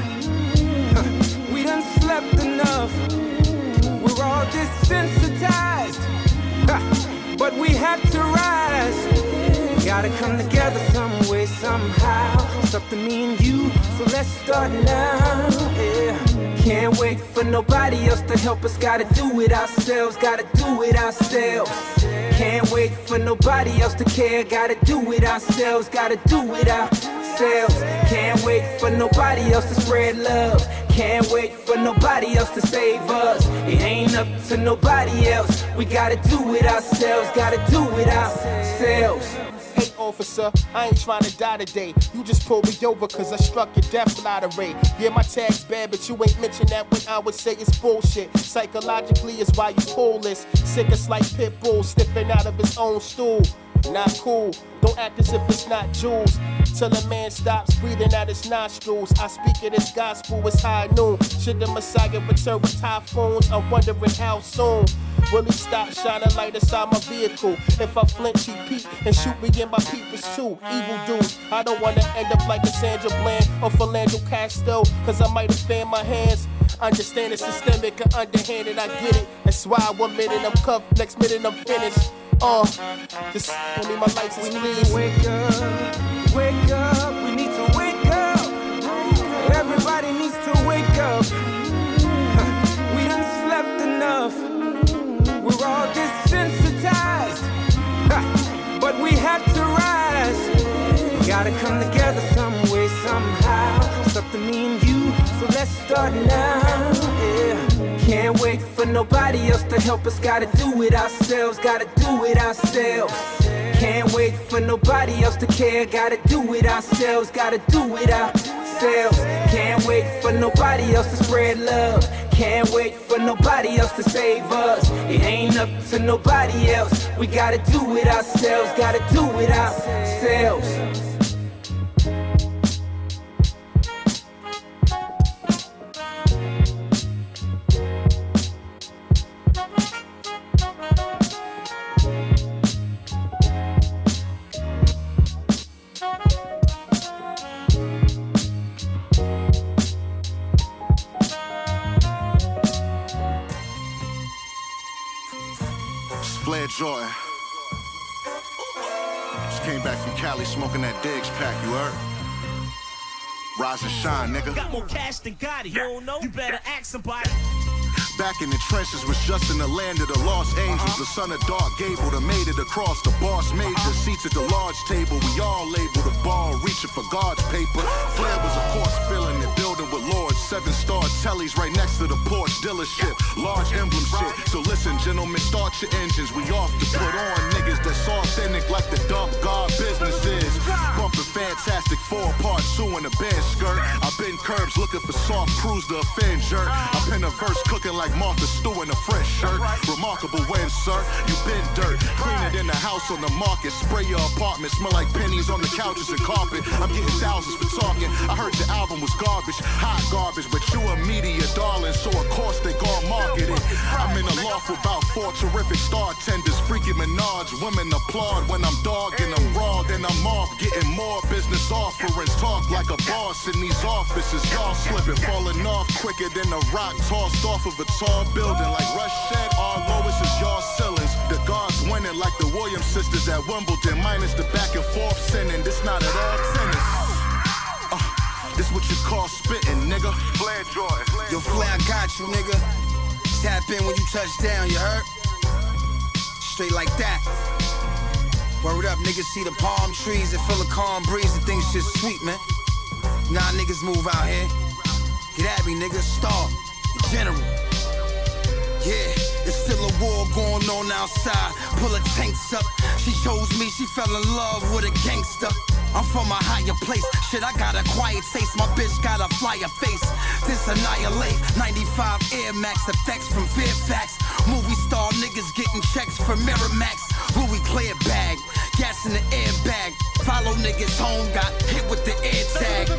We done slept enough. We're all desensitized. But we have to rise. Gotta come together some way, somehow. Something me and you, so let's start now. Yeah. Can't wait for nobody else to help us. Gotta do it ourselves, gotta do it ourselves. Can't wait for nobody else to care. Gotta do it ourselves, gotta do it ourselves. Can't wait for nobody else to spread love. Can't wait for nobody else to save us. It ain't up to nobody else. We gotta do it ourselves, gotta do it ourselves. Hey officer, I ain't trying to die today. You just pulled me over cause I struck your death lottery. Yeah, my tag's bad, but you ain't mentioned that when I would say it's bullshit. Psychologically is why you pull this. Sick as like pit bull sniffing out of his own stool. Not cool, don't act as if it's not jewels. Till a man stops breathing out his nostrils. I speak of this gospel, it's high noon. Should the Messiah return with typhoons? I'm wondering how soon. Will he stop shining light inside my vehicle? If I flinch, he peek and shoot me in my peepers too. Evil dude, I don't wanna end up like a Sandra Bland or Philando Castile, cause I might offend my hands. Understand it's systemic and underhanded, I get it. That's why one minute I'm cuffed, next minute I'm finished. Uh, just give me my license, We need to wake up, wake up, we need to wake up. Everybody needs to wake up. We done slept enough. We're all desensitized. But we have to rise. Gotta come together some way, somehow. Something me and you, so let's start now. Can't wait for nobody else to help us. Gotta do it ourselves, gotta do it ourselves. Can't wait for nobody else to care. Gotta do it ourselves, gotta do it ourselves. Can't wait for nobody else to spread love. Can't wait for nobody else to save us. It ain't up to nobody else. We gotta do it ourselves, gotta do it ourselves. More cash than Gotti. You don't know? You better ask somebody. Back in the trenches was just in the land of the lost angels. Uh-huh. The son of Dark Gable that made it across the boss major. Uh-huh. Seats at the large table, we all labeled the ball, reaching for God's paper. Flair was, of course, filling the building with Lord seven star tellies right next to the Porsche dealership. Large emblem shit. So listen, gentlemen, start your engines. We off to put on niggas that's authentic like the dump god business is. Bumping fantastic four part two in a bed skirt. I've been curbs looking for soft crews to offend jerk. I pen a verse cooking like Martha Stew in a fresh shirt. Remarkable when, sir, you been dirt. Clean it in the house on the market. Spray your apartment, smell like pennies on the couches and carpet. I'm getting thousands for talking. I heard your album was garbage, hot garbage, but you a media darling, so of course they gon' market it. I'm in a loft with about four terrific star tenders, freaky Minaj. Women applaud when I'm dogging them raw, then I'm off getting more business offerings. Talk like a boss in these offices. Y'all slipping, falling off quicker than a rock tossed off of a tall building. Like Rush said, our lowest is y'all ceilings. The guards winning like the Williams sisters at Wimbledon, minus the back and forth sinning. This not at all tennis. Jordan. Yo, Flair, I got you, nigga. Tap in when you touch down, you heard? Straight like that. Word up, niggas see the palm trees and feel a calm breeze and things just sweet, man. Nah, niggas move out here. Get at me, nigga. Star, the general. Yeah, it's still a war going on outside. Pull her tanks up. She chose me, she fell in love with a gangster. I'm from a higher place. Shit, I got a quiet taste. My bitch got a flyer face. This annihilate. 95 Air Max effects from Fairfax. Movie star niggas getting checks from Miramax. Louis clear bag. Gas in the airbag. Follow niggas home. Got hit with the air tag.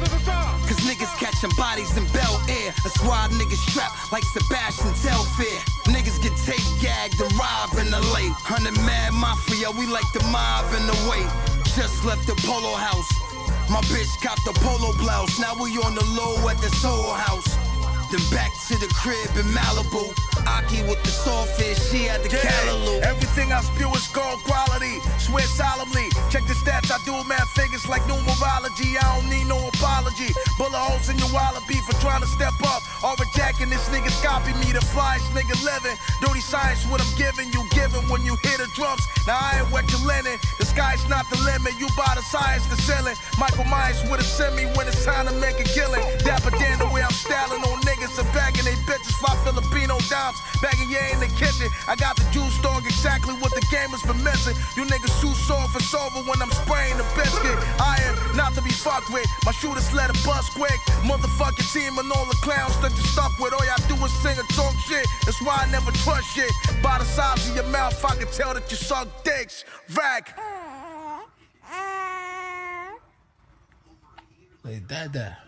Cause niggas catching bodies in Bel Air. That's why niggas strapped like Sebastian Telfair. Niggas get tape gagged and robbed in the late. Hundred mad mafia, we like the mob in the way. Just left the polo house. My bitch got the polo blouse. Now we on the low at the Soul house. Then back to the crib in Malibu. Aki with the sawfish, she at the Yeah, Callaloo. Everything I spew is gold quality. Swear solemnly. Check the stats, I do mad figures like numerology. I don't need no apology. Bullet holes in your wallet beef for trying to step up. Or rejecting this niggas copy me, the flyest nigga living. Dirty science, what I'm giving you, giving when you hear the drums. Now I ain't wet you're lending. The sky's not the limit. You buy the science, the ceiling. Michael Myers with a semi when it's time to make a killing. Dapper Dan, the way I'm styling on niggas and bagging they bitches. Fly Filipino dimes, bagging yeah in the kitchen. I got the juice dog, exactly what the game has been missing. You niggas too soft, it's over when I'm spraying the biscuit. I am not to be fucked with. My shooters let it bust quick. Motherfucking team and all the clowns that you stuck with. All y'all do is sing and talk shit. That's why I never trust shit. By the size of your mouth, I can tell that you suck dicks. Rag. Like that, that.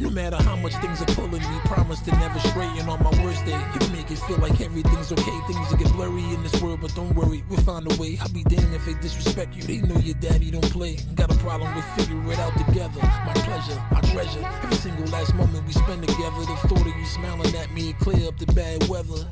No matter how much things are pulling me, promise to never straighten on my worst day. You make it feel like everything's okay. Things will get blurry in this world, but don't worry, we'll find a way. I'll be damned if they disrespect you. They know your daddy don't play. Got a problem, we'll figure it out together. My pleasure, I treasure every single last moment we spend together. The thought of you smiling at me, clear up the bad weather.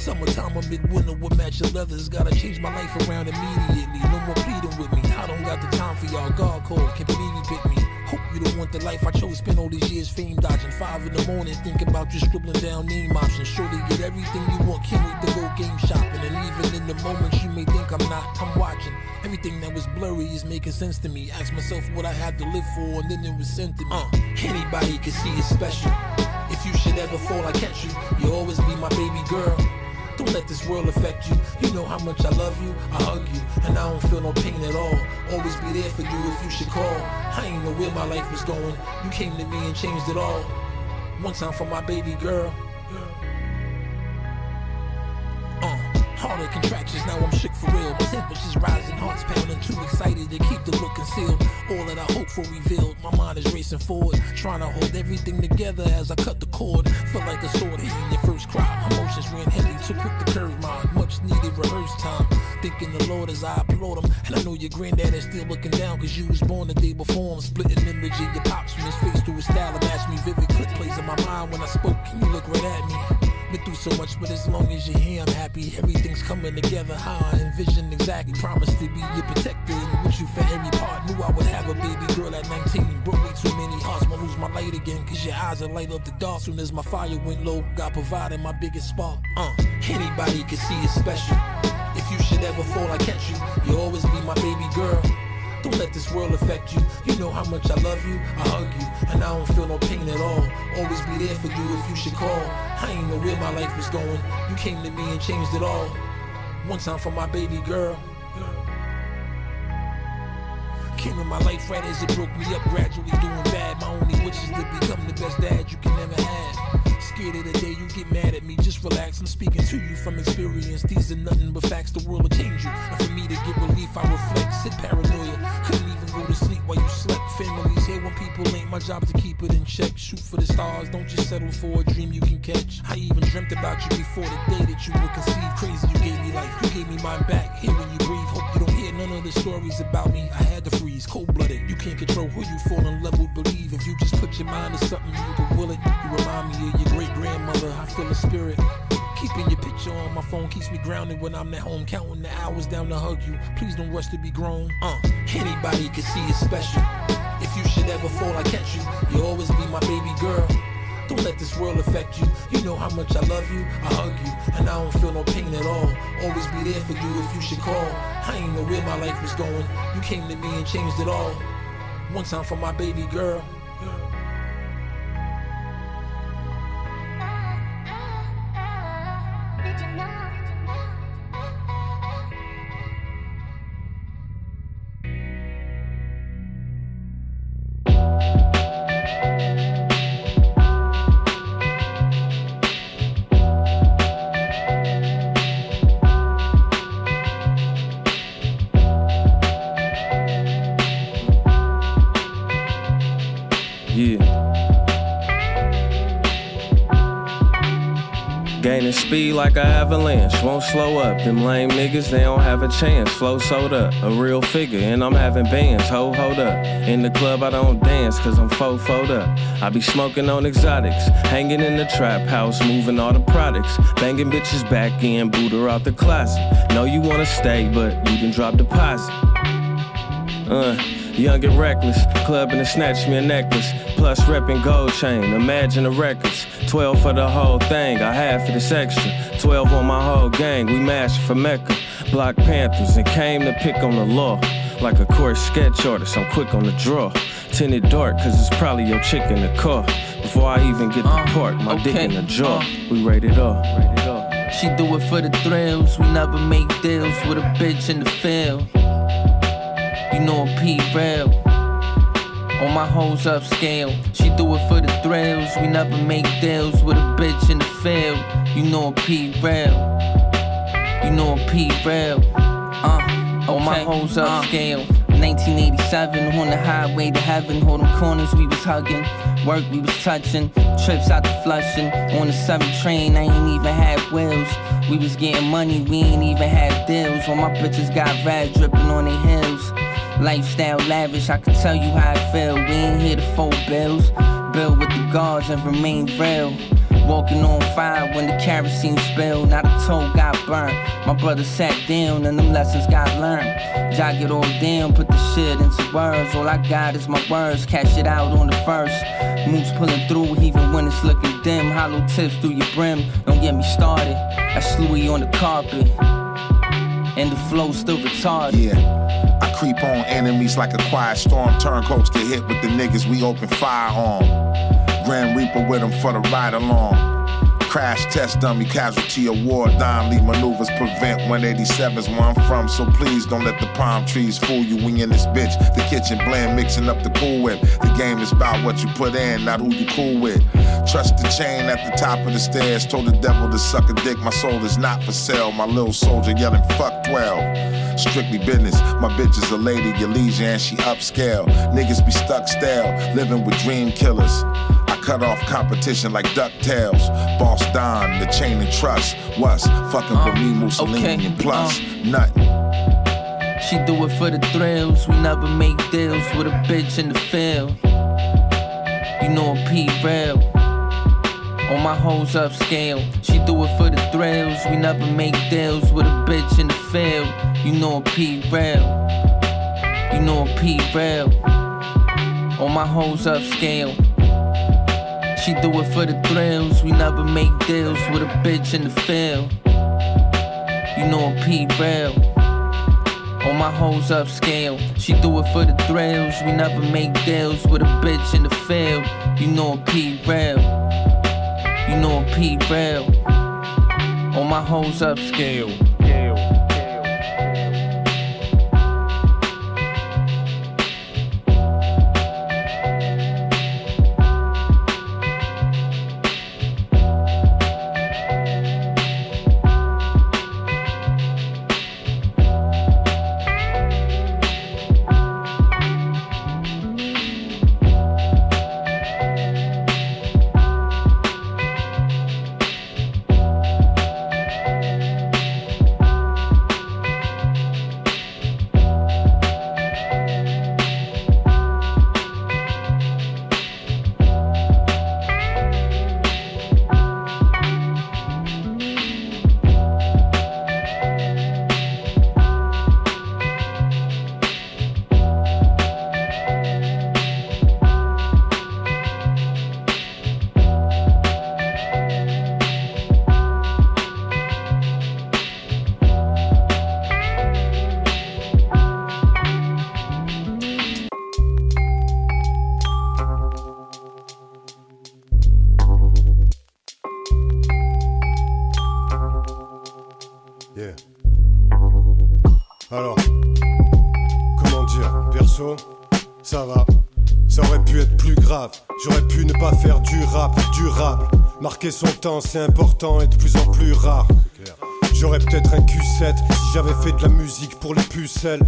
Summertime or midwinter with matching leathers. Gotta change my life around immediately. No more pleading with me. I don't got the time for y'all. God call, can't believe you picked me. Hope you don't want the life I chose. Spend all these years fame dodging. Five in the morning, thinking about you scribbling down name options. Surely get everything you want. Can't wait to go game shopping. And even in the moments you may think I'm not, I'm watching. Everything that was blurry is making sense to me. Ask myself what I had to live for, and then it was sent to me. Uh, anybody can see it's special. If you should ever fall, I catch you. You'll always be my baby girl. Don't let this world affect you. You know how much I love you. I hug you, and I don't feel no pain at all. Always be there for you if you should call. I ain't know where my life was going. You came to me and changed it all. One time for my baby girl. Harder contractions, now I'm shook for real. My temperature's rising, heart's pounding, too excited to keep the look concealed. All that I hope for revealed, my mind is racing forward, trying to hold everything together as I cut the cord. Feel like a sword hitting your first cry. Emotions ran heavy, too quick to curve mine. Much needed rehearse time. Thinking the Lord as I applaud him. And I know your granddad is still looking down, cause you was born the day before him. Splitting image of your pops from his face to his style. And match me vivid clip plays in my mind when I spoke. Can you look right at me? Been through so much, but as long as you're here, I'm happy. Everything's coming together how I envisioned exactly. Promised to be your protector and with you for every part. Knew I would have a baby girl at 19. Broke me too many hearts, won't lose my light again. Cause your eyes will light up the dark. Soon as my fire went low, God provided my biggest spark. Uh, anybody can see it's special. If you should ever fall, I catch you. You'll always be my baby girl. Don't let this world affect you. You know how much I love you. I hug you, and I don't feel no pain at all. Always be there for you if you should call. I ain't know where my life was going. You came to me and changed it all. One time for my baby girl. Came in my life right as it broke me up, gradually doing bad. My only wish is to become the best dad you can ever have. Scared of the day you get mad at me, just relax. I'm speaking to you from experience. These are nothing but facts, the world will change you. And for me to get relief, I reflect. Sit paranoia, go to sleep while you slept. Families here when people ain't my job to keep it in check. Shoot for the stars, don't just settle for a dream you can catch. I even dreamt about you before the day that you were conceived. Crazy, you gave me life, you gave me mine back. Here when you breathe, hope you don't hear none of the stories about me. I had to freeze, cold blooded. You can't control who you fall in love with, believe. If you just put your mind to something, you can will it. You remind me of your great grandmother. I feel a spirit. Keeping your picture on my phone keeps me grounded when I'm at home, counting the hours down to hug you. Please don't rush to be grown. Uh, anybody can see it's special. If you should ever fall, I catch you. You'll always be my baby girl. Don't let this world affect you. You know how much I love you. I hug you, and I don't feel no pain at all. Always be there for you if you should call. I ain't know where my life was going. You came to me and changed it all. One time for my baby girl. Yeah. Speed like an avalanche, won't slow up. Them lame niggas, they don't have a chance. Flow sold up, a real figure, and I'm having bands. Ho, hold up. In the club, I don't dance, cause I'm faux fold up. I be smoking on exotics, hanging in the trap house, moving all the products. Banging bitches back in, boot her out the closet. Know you wanna stay, but you can drop deposit. Uh, young and reckless, clubbing and snatch me a necklace. Plus reppin' gold chain, imagine the records. 12 for the whole thing, I had for the section. 12 on my whole gang, we mashed for Mecca. Black Panthers and came to pick on the law. Like a course sketch artist, I'm quick on the draw. Tinted dark, cause it's probably your chick in the car. Before I even get the uh, park, my dick in the jaw. Uh. We rated off, rated off. She do it for the thrills. We never make deals with a bitch in the field. You know a P real. On my hoes upscale. She do it for the thrills. We never make deals with a bitch in the field. You know a P real. You know a P real. Uh, on my hoes upscale. 1987 on the highway to heaven. Hold them corners we was hugging. Work we was touching. Trips out to flushing. On the 7 train, I ain't even had wheels. We was getting money, we ain't even had deals. All my bitches got red dripping on their heels. Lifestyle lavish, I can tell you how I feel. We ain't here to fold bills. Build with the guards and remain real. Walking on fire when the kerosene spilled. Not a toe got burnt. My brother sat down and them lessons got learned. Jog it all down, put the shit into words. All I got is my words. Cash it out on the first. Moves pulling through even when it's looking dim. Hollow tips through your brim. Don't get me started. That's Louis on the carpet. And the flow still retarded. Yeah. Creep on enemies like a quiet storm. Turncoats get hit with the niggas we open fire on. Grand Reaper with them for the ride along. Crash test dummy, casualty of war. Dime lead maneuvers prevent 187's where I'm from. So please don't let the palm trees fool you. We in this bitch. The kitchen blend, mixing up the cool whip. The game is about what you put in, not who you cool with. Trust the chain at the top of the stairs. Told the devil to suck a dick. My soul is not for sale. My little soldier yelling, fuck 12. Strictly business. My bitch is a lady, your leisure, and she upscale. Niggas be stuck stale, living with dream killers. I cut off competition like DuckTales. Boss Don, the chain and trust. What's fucking with me, um, Mussolini, and plus um, nothing. She do it for the thrills. We never make deals with a bitch in the field. You know a P real. All my hoes upscale. She do it for the thrills. We never make deals with a bitch in the field. You know a P real. You know a P real. All my hoes upscale. She do it for the thrills. We never make deals with a bitch in the field. You know a P real. All my hoes upscale. She do it for the thrills. We never make deals with a bitch in the field. You know a P real. You know a P real. All my hoes upscale. C'est important et de plus en plus rare. J'aurais peut-être un Q7 si j'avais fait de la musique pour les pucelles,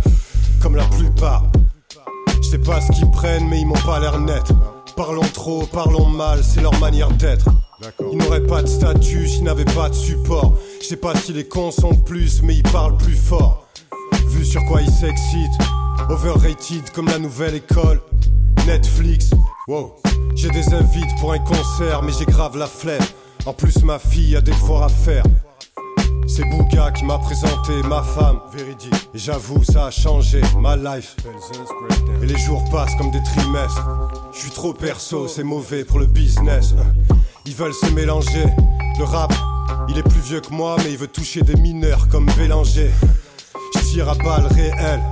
comme la plupart. Je sais pas ce qu'ils prennent, mais ils m'ont pas l'air net. Parlons trop, parlons mal, c'est leur manière d'être. Ils n'auraient pas de statut s'ils n'avaient pas de support. Je sais pas si les cons sont plus, mais ils parlent plus fort. Vu sur quoi ils s'excitent, overrated comme la nouvelle école. Netflix, wow. J'ai des invites pour un concert, mais j'ai grave la flemme. En plus, ma fille a des devoirs à faire. C'est Bouga qui m'a présenté ma femme, véridique. Et j'avoue, ça a changé ma life. Et les jours passent comme des trimestres. Je suis trop perso, c'est mauvais pour le business. Ils veulent se mélanger. Le rap, il est plus vieux que moi, mais il veut toucher des mineurs comme Bélanger. Je tire à balles réelles.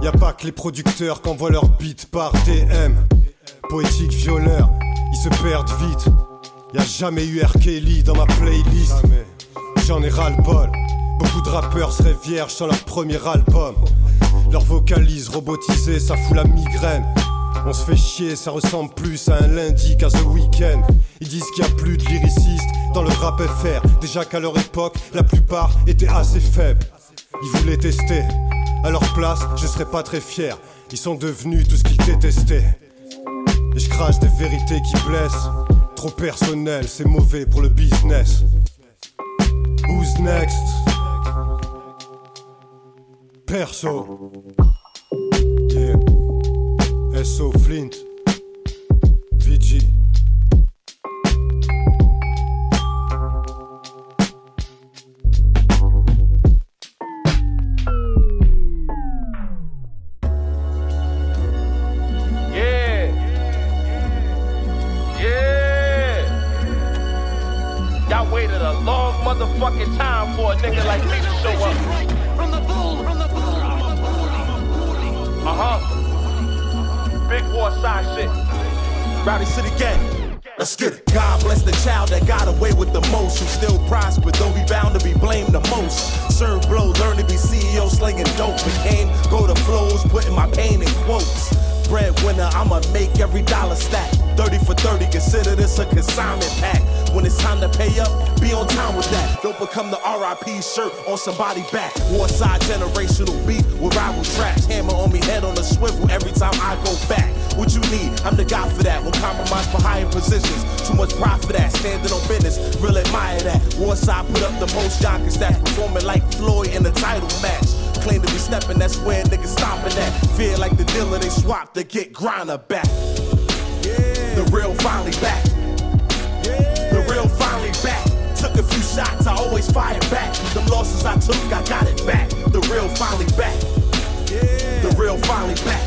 Y a pas que les producteurs qui envoient leur beat par DM. Poétique violeur, ils se perdent vite. Y a jamais eu R. Kelly dans ma playlist. J'en ai ras-le-bol. Beaucoup de rappeurs seraient vierges sans leur premier album. Leur vocalise robotisée, ça fout la migraine. On se fait chier, ça ressemble plus à un lundi qu'à The Weeknd. Ils disent qu'il y a plus de lyricistes dans le rap FR. Déjà qu'à leur époque, la plupart étaient assez faibles. Ils voulaient tester. À leur place, je serais pas très fier. Ils sont devenus tout ce qu'ils détestaient. Et je crache des vérités qui blessent. Trop personnel, c'est mauvais pour le business. Who's next? Perso. Yeah. SO Flint. For a nigga like me to show up. From the bull, from the bull, Uh huh. Big war side shit. Rowdy City Gang. Let's get it. God bless the child that got away with the most. Who still prosper, though he bound to be blamed the most. Serve blow, learn to be CEO, slinging dope. Became go to flows, putting my pain in quotes. Breadwinner, I'ma make every dollar stack. 30 for 30, consider this a consignment pack. When it's time to pay up, be on time with that. Don't become the RIP shirt on somebody back. Warside generational beat with rival tracks. Hammer on me, head on a swivel every time I go back. What you need, I'm the guy for that. Won't compromise for higher positions. Too much pride for that. Standing on business, real admire that. Warside put up the most Yonkers stats, performing like Floyd in the title match. Claim to be stepping, that's where niggas stopping at. Feel like the dealer they swap to get grinder back. The real finally back. The real finally back. Took a few shots, I always fired back. The losses I took, I got it back. The real finally back. The real finally back.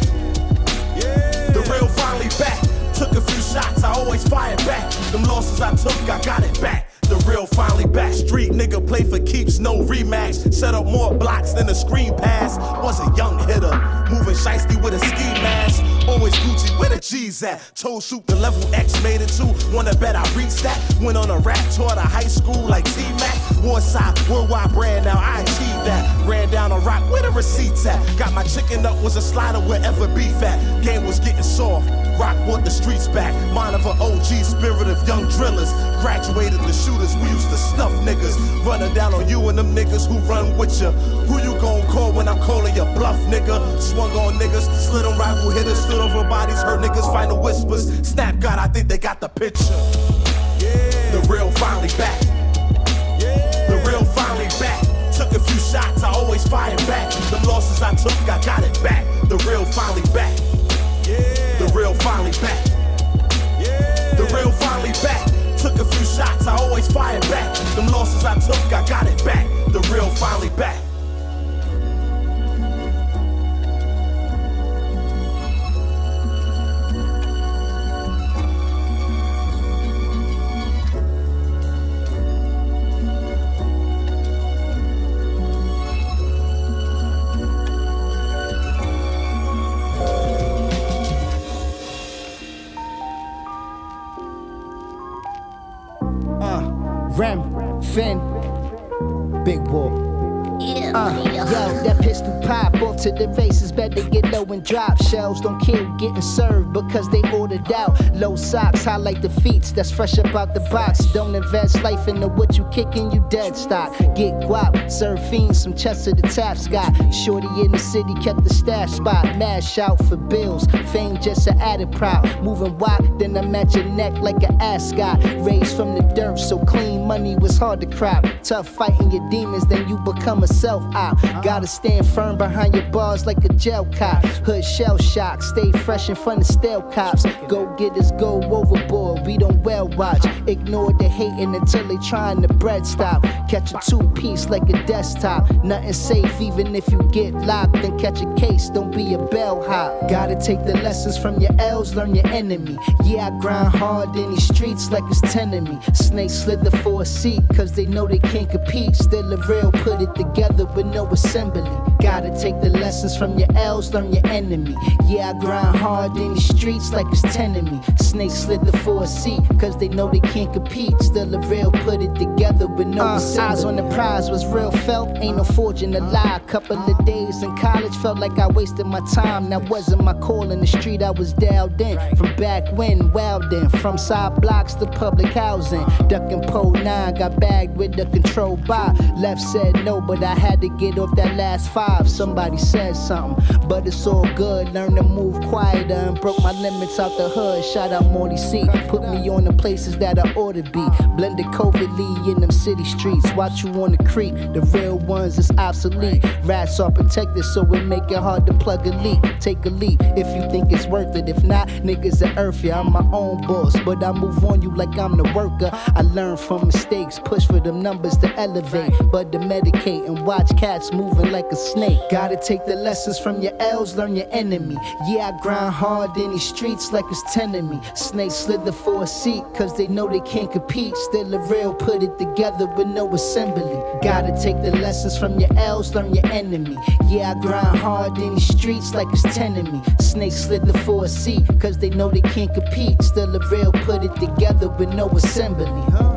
The real finally back. Took a few shots, I always fired back. Them losses I took, I got it back the real finally back. Street nigga play for keeps, no rematch. Set up more blocks than a screen pass. Was a young hitter, moving shisty with a ski mask. Always Gucci, where the G's at? Toe suit the level X made it to. Wanna bet I reached that? Went on a rap tour to high school like T Mac. Warside, worldwide brand, now I achieved that. Ran down a rock, where the receipts at? Got my chicken up, was a slider wherever beef at. Game was getting soft. Rock brought the streets back. Mind of an OG spirit of young drillers. Graduated the shooters, we used to snuff niggas. Running down on you and them niggas who run with ya. Who you gon' call when I'm calling your bluff, nigga? Swung on niggas, slid on rival hitters, stood over bodies, heard niggas final whispers. Snap God, I think they got the picture. Yeah. The real finally back. The real finally back. Took a few shots, I always fired back. The losses I took, I got it back. The real finally back. Yeah. The real finally back. Yeah. The real finally back. Took a few shots, I always fired back. Them losses I took, I got it back. The real finally back. To the races, better get low and drop. Shells don't care getting served because they socks highlight the feats that's fresh up out the box. Don't invest life into what you kicking, you dead stock. Get guap, serve fiends some chest to the tap scott. Shorty in the city kept the stash spot. Mash out for bills, fame just an added prop. Moving wide, then I'm at your neck like an ascot. Raised from the dirt, so clean money was hard to crop. Tough fighting your demons, then you become a self op. Gotta stand firm behind your bars like a jail cop. Hood shell shock, stay fresh in front of stale cops. Go get us overboard, we don't well watch. Ignore the hating until they trying to bread stop. Catch a two piece like a desktop. Nothing safe, even if you get locked. Then catch a case, don't be a bellhop. Gotta take the lessons from your L's, learn your enemy. Yeah, I grind hard in these streets like it's 10 of me. Snakes slither for a seat, cause they know they can't compete. Still a real, put it together with no assembly. Gotta take the lessons from your L's, learn your enemy. Yeah, I grind hard in these streets like it's 10 of me. Snakes slither for a seat, cause they know they can't compete. Still a real, put it together with no uh. Eyes on the prize was real felt, ain't no forging a lie. Couple of days in college felt like I wasted my time. That wasn't my call in the street, I was dialed in. From back when, Weldon, from side blocks to public housing. Ducking pole nine, got bagged with the control by. Left said no, but I had to get off that last five. Somebody said something, but it's all good. Learn to move quieter and broke my limits out the hood. Shout out Morty C, put me on the places that I ought to be. Blended covidly in them city streets. Watch you on the creek, the real ones is obsolete. Rats are protected, so it make it hard to plug a leak. Take a leap if you think it's worth it. If not, niggas at earth, yeah, I'm my own boss. But I move on you like I'm the worker. I learn from mistakes, push for them numbers to elevate. But to medicate and watch cats moving like a snake. Gotta take the lessons from your L's, learn your enemy. Yeah, I grind hard in these streets like it's 10 of me. Snakes slither for a seat, cause they know they can't compete. Still a real, put it together with no assembly. Gotta take the lessons from your L's, learn your enemy. Yeah, I grind hard in these streets like it's 10 of me. Snakes slither for a seat, cause they know they can't compete. Still a real, put it together with no assembly, huh?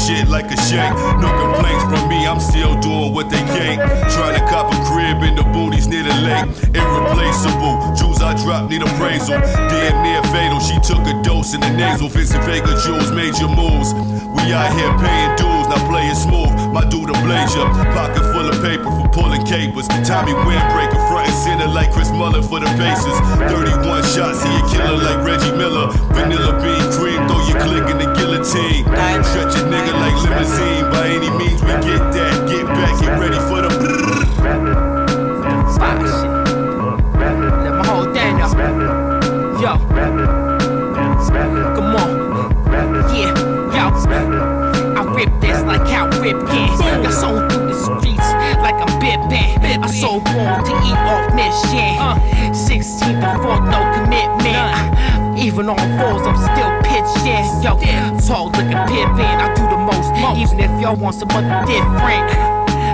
Shit like a shank. No complaints from me, I'm still doing what they can't. Trying to cop a crib in the boonies near the lake. Irreplaceable, jewels I drop need appraisal. Damn near fatal, she took a dose in the nasal. Vincent Vega jewels, major moves. We out here paying dues. Now playing smooth, my dude a blazer. Pocket full of paper for pulling capers. Tommy windbreaker, front center like Chris Mullin for the Pacers. 31 shots, he a killer like Reggie Miller. Vanilla bean cream, throw your click in the guillotine. Stretch a nigga like limousine. By any means, we get that. Get back, get ready for the. Up. Yo. Come on. Yeah, yo. I rip this like how rip can. I sold through the streets like I'm bit bad. I so born to eat off mission. Uh, 16 to 4, no commitment. Uh, even on fours, I'm still pitching. Yo, tall looking pimpin'. I do the most, even if y'all want some other different.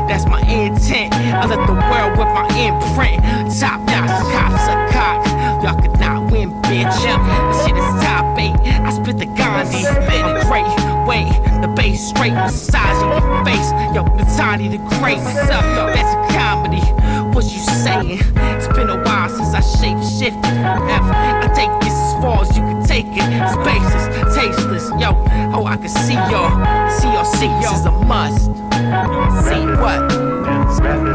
That's my intent. I let the world with my imprint. Top notch, cops a cock. Y'all could not win, bitch. This shit is top. I spit the Gandhi. I'm great. Wait, the bass straight, massaging your face. Yo, the tiny, the great. What's up? That's a comedy. What you saying? It's been a while since I shape shifted. I take this as far as you can take it. Spaces, tasteless. Yo, oh, I can see y'all. See y'all, see y'all. This is a must. See what?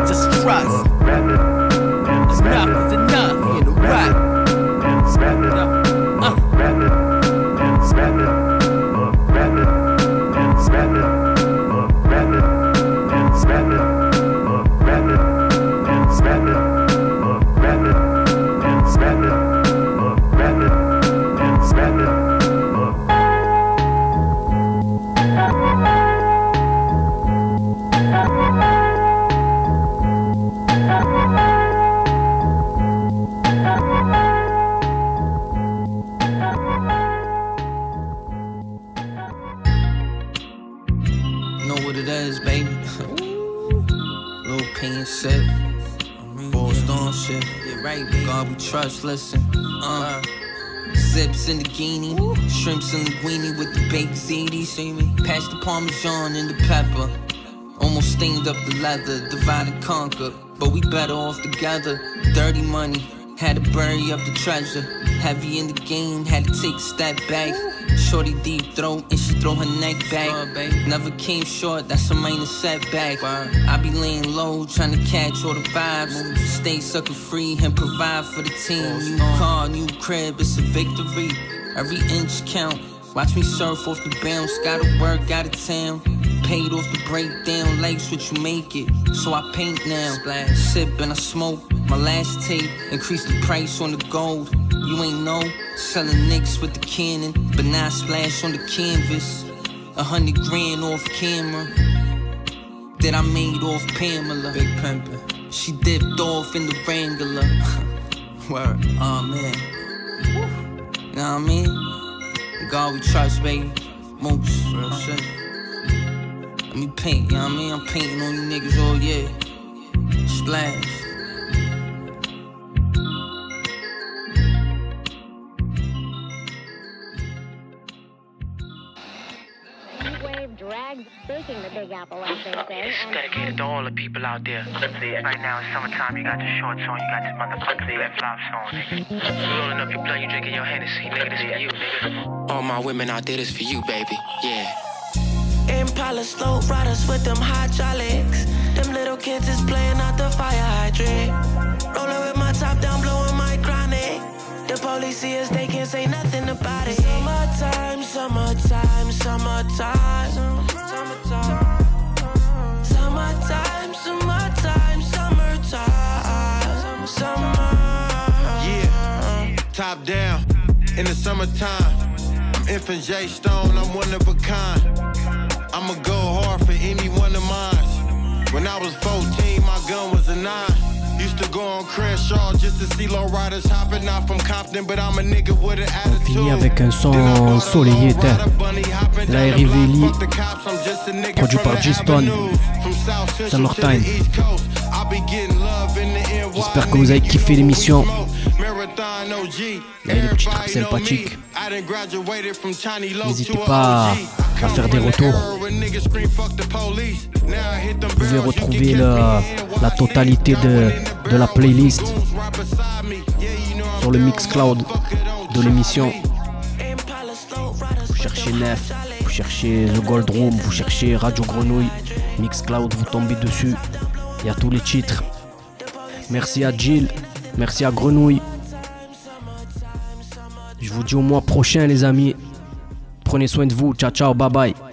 Just trust. Enough is enough in the rut. See me? Pass the parmesan and the pepper. Almost stained up the leather, divide and conquer. But we better off together. Dirty money, had to bury up the treasure. Heavy in the game, had to take a step back. Shorty deep throat and she throw her neck back. Never came short, that's a minor setback. I be laying low, trying to catch all the vibes. Stay sucker free and provide for the team. New car, new crib, it's a victory. Every inch count. Watch me surf off the bounce, gotta work out of town. Paid off the breakdown, life's what you make it. So I paint now. Splash, sip and I smoke. My last tape, increase the price on the gold. You ain't know, selling nicks with the cannon, but now I splash on the canvas. A hundred grand off camera that I made off Pamela. Big pimpin'. She dipped off in the Wrangler. Word, oh man. You know what I mean? God we trust, baby. Moose, real shit. Let me paint, you know what I mean? I'm painting on you niggas oh, all year. Splash. Heatwave drags baking the Big Apple, as they say. It's dedicated to all the people out there. Right now it's summertime, you got the shorts on, you got the motherfucking flip flops on, nigga. You rolling up your blunt, you drinking your Hennessy, nigga. This for you, nigga. All my women out there, this for you, baby. Yeah. Impala slow riders with them hydraulics. Them little kids is playing out the fire hydrant. Rolling with my top down, blowing my chronic. The police see us, they can't say nothing about it. Summertime, summertime, summertime. Summertime, summertime, summertime, summertime. Summer. Yeah, top down in the summertime. I'm infant J Stone, I'm one of a kind. I'ma go hard for any one of mine. When I was 14, my gun was a nine. Used to go on Crenshaw just to see low riders hopping out from Compton, but I'm a nigga with an finit avec un son ensoleillé, la Rivelli, produit par G-Stone, Summertime. J'espère que vous avez kiffé l'émission. Il y avait des petits trucs sympathiques. N'hésitez pas à faire des retours. Vous pouvez retrouver la, la totalité de, de la playlist sur le Mixcloud de l'émission. Vous cherchez Nef, vous cherchez The Gold Room, vous cherchez Radio Grenouille, Mixcloud, vous tombez dessus. Il y a tous les titres. Merci à Jill, merci à Grenouille. Je vous dis au mois prochain les amis. Prenez soin de vous. Ciao ciao, bye bye.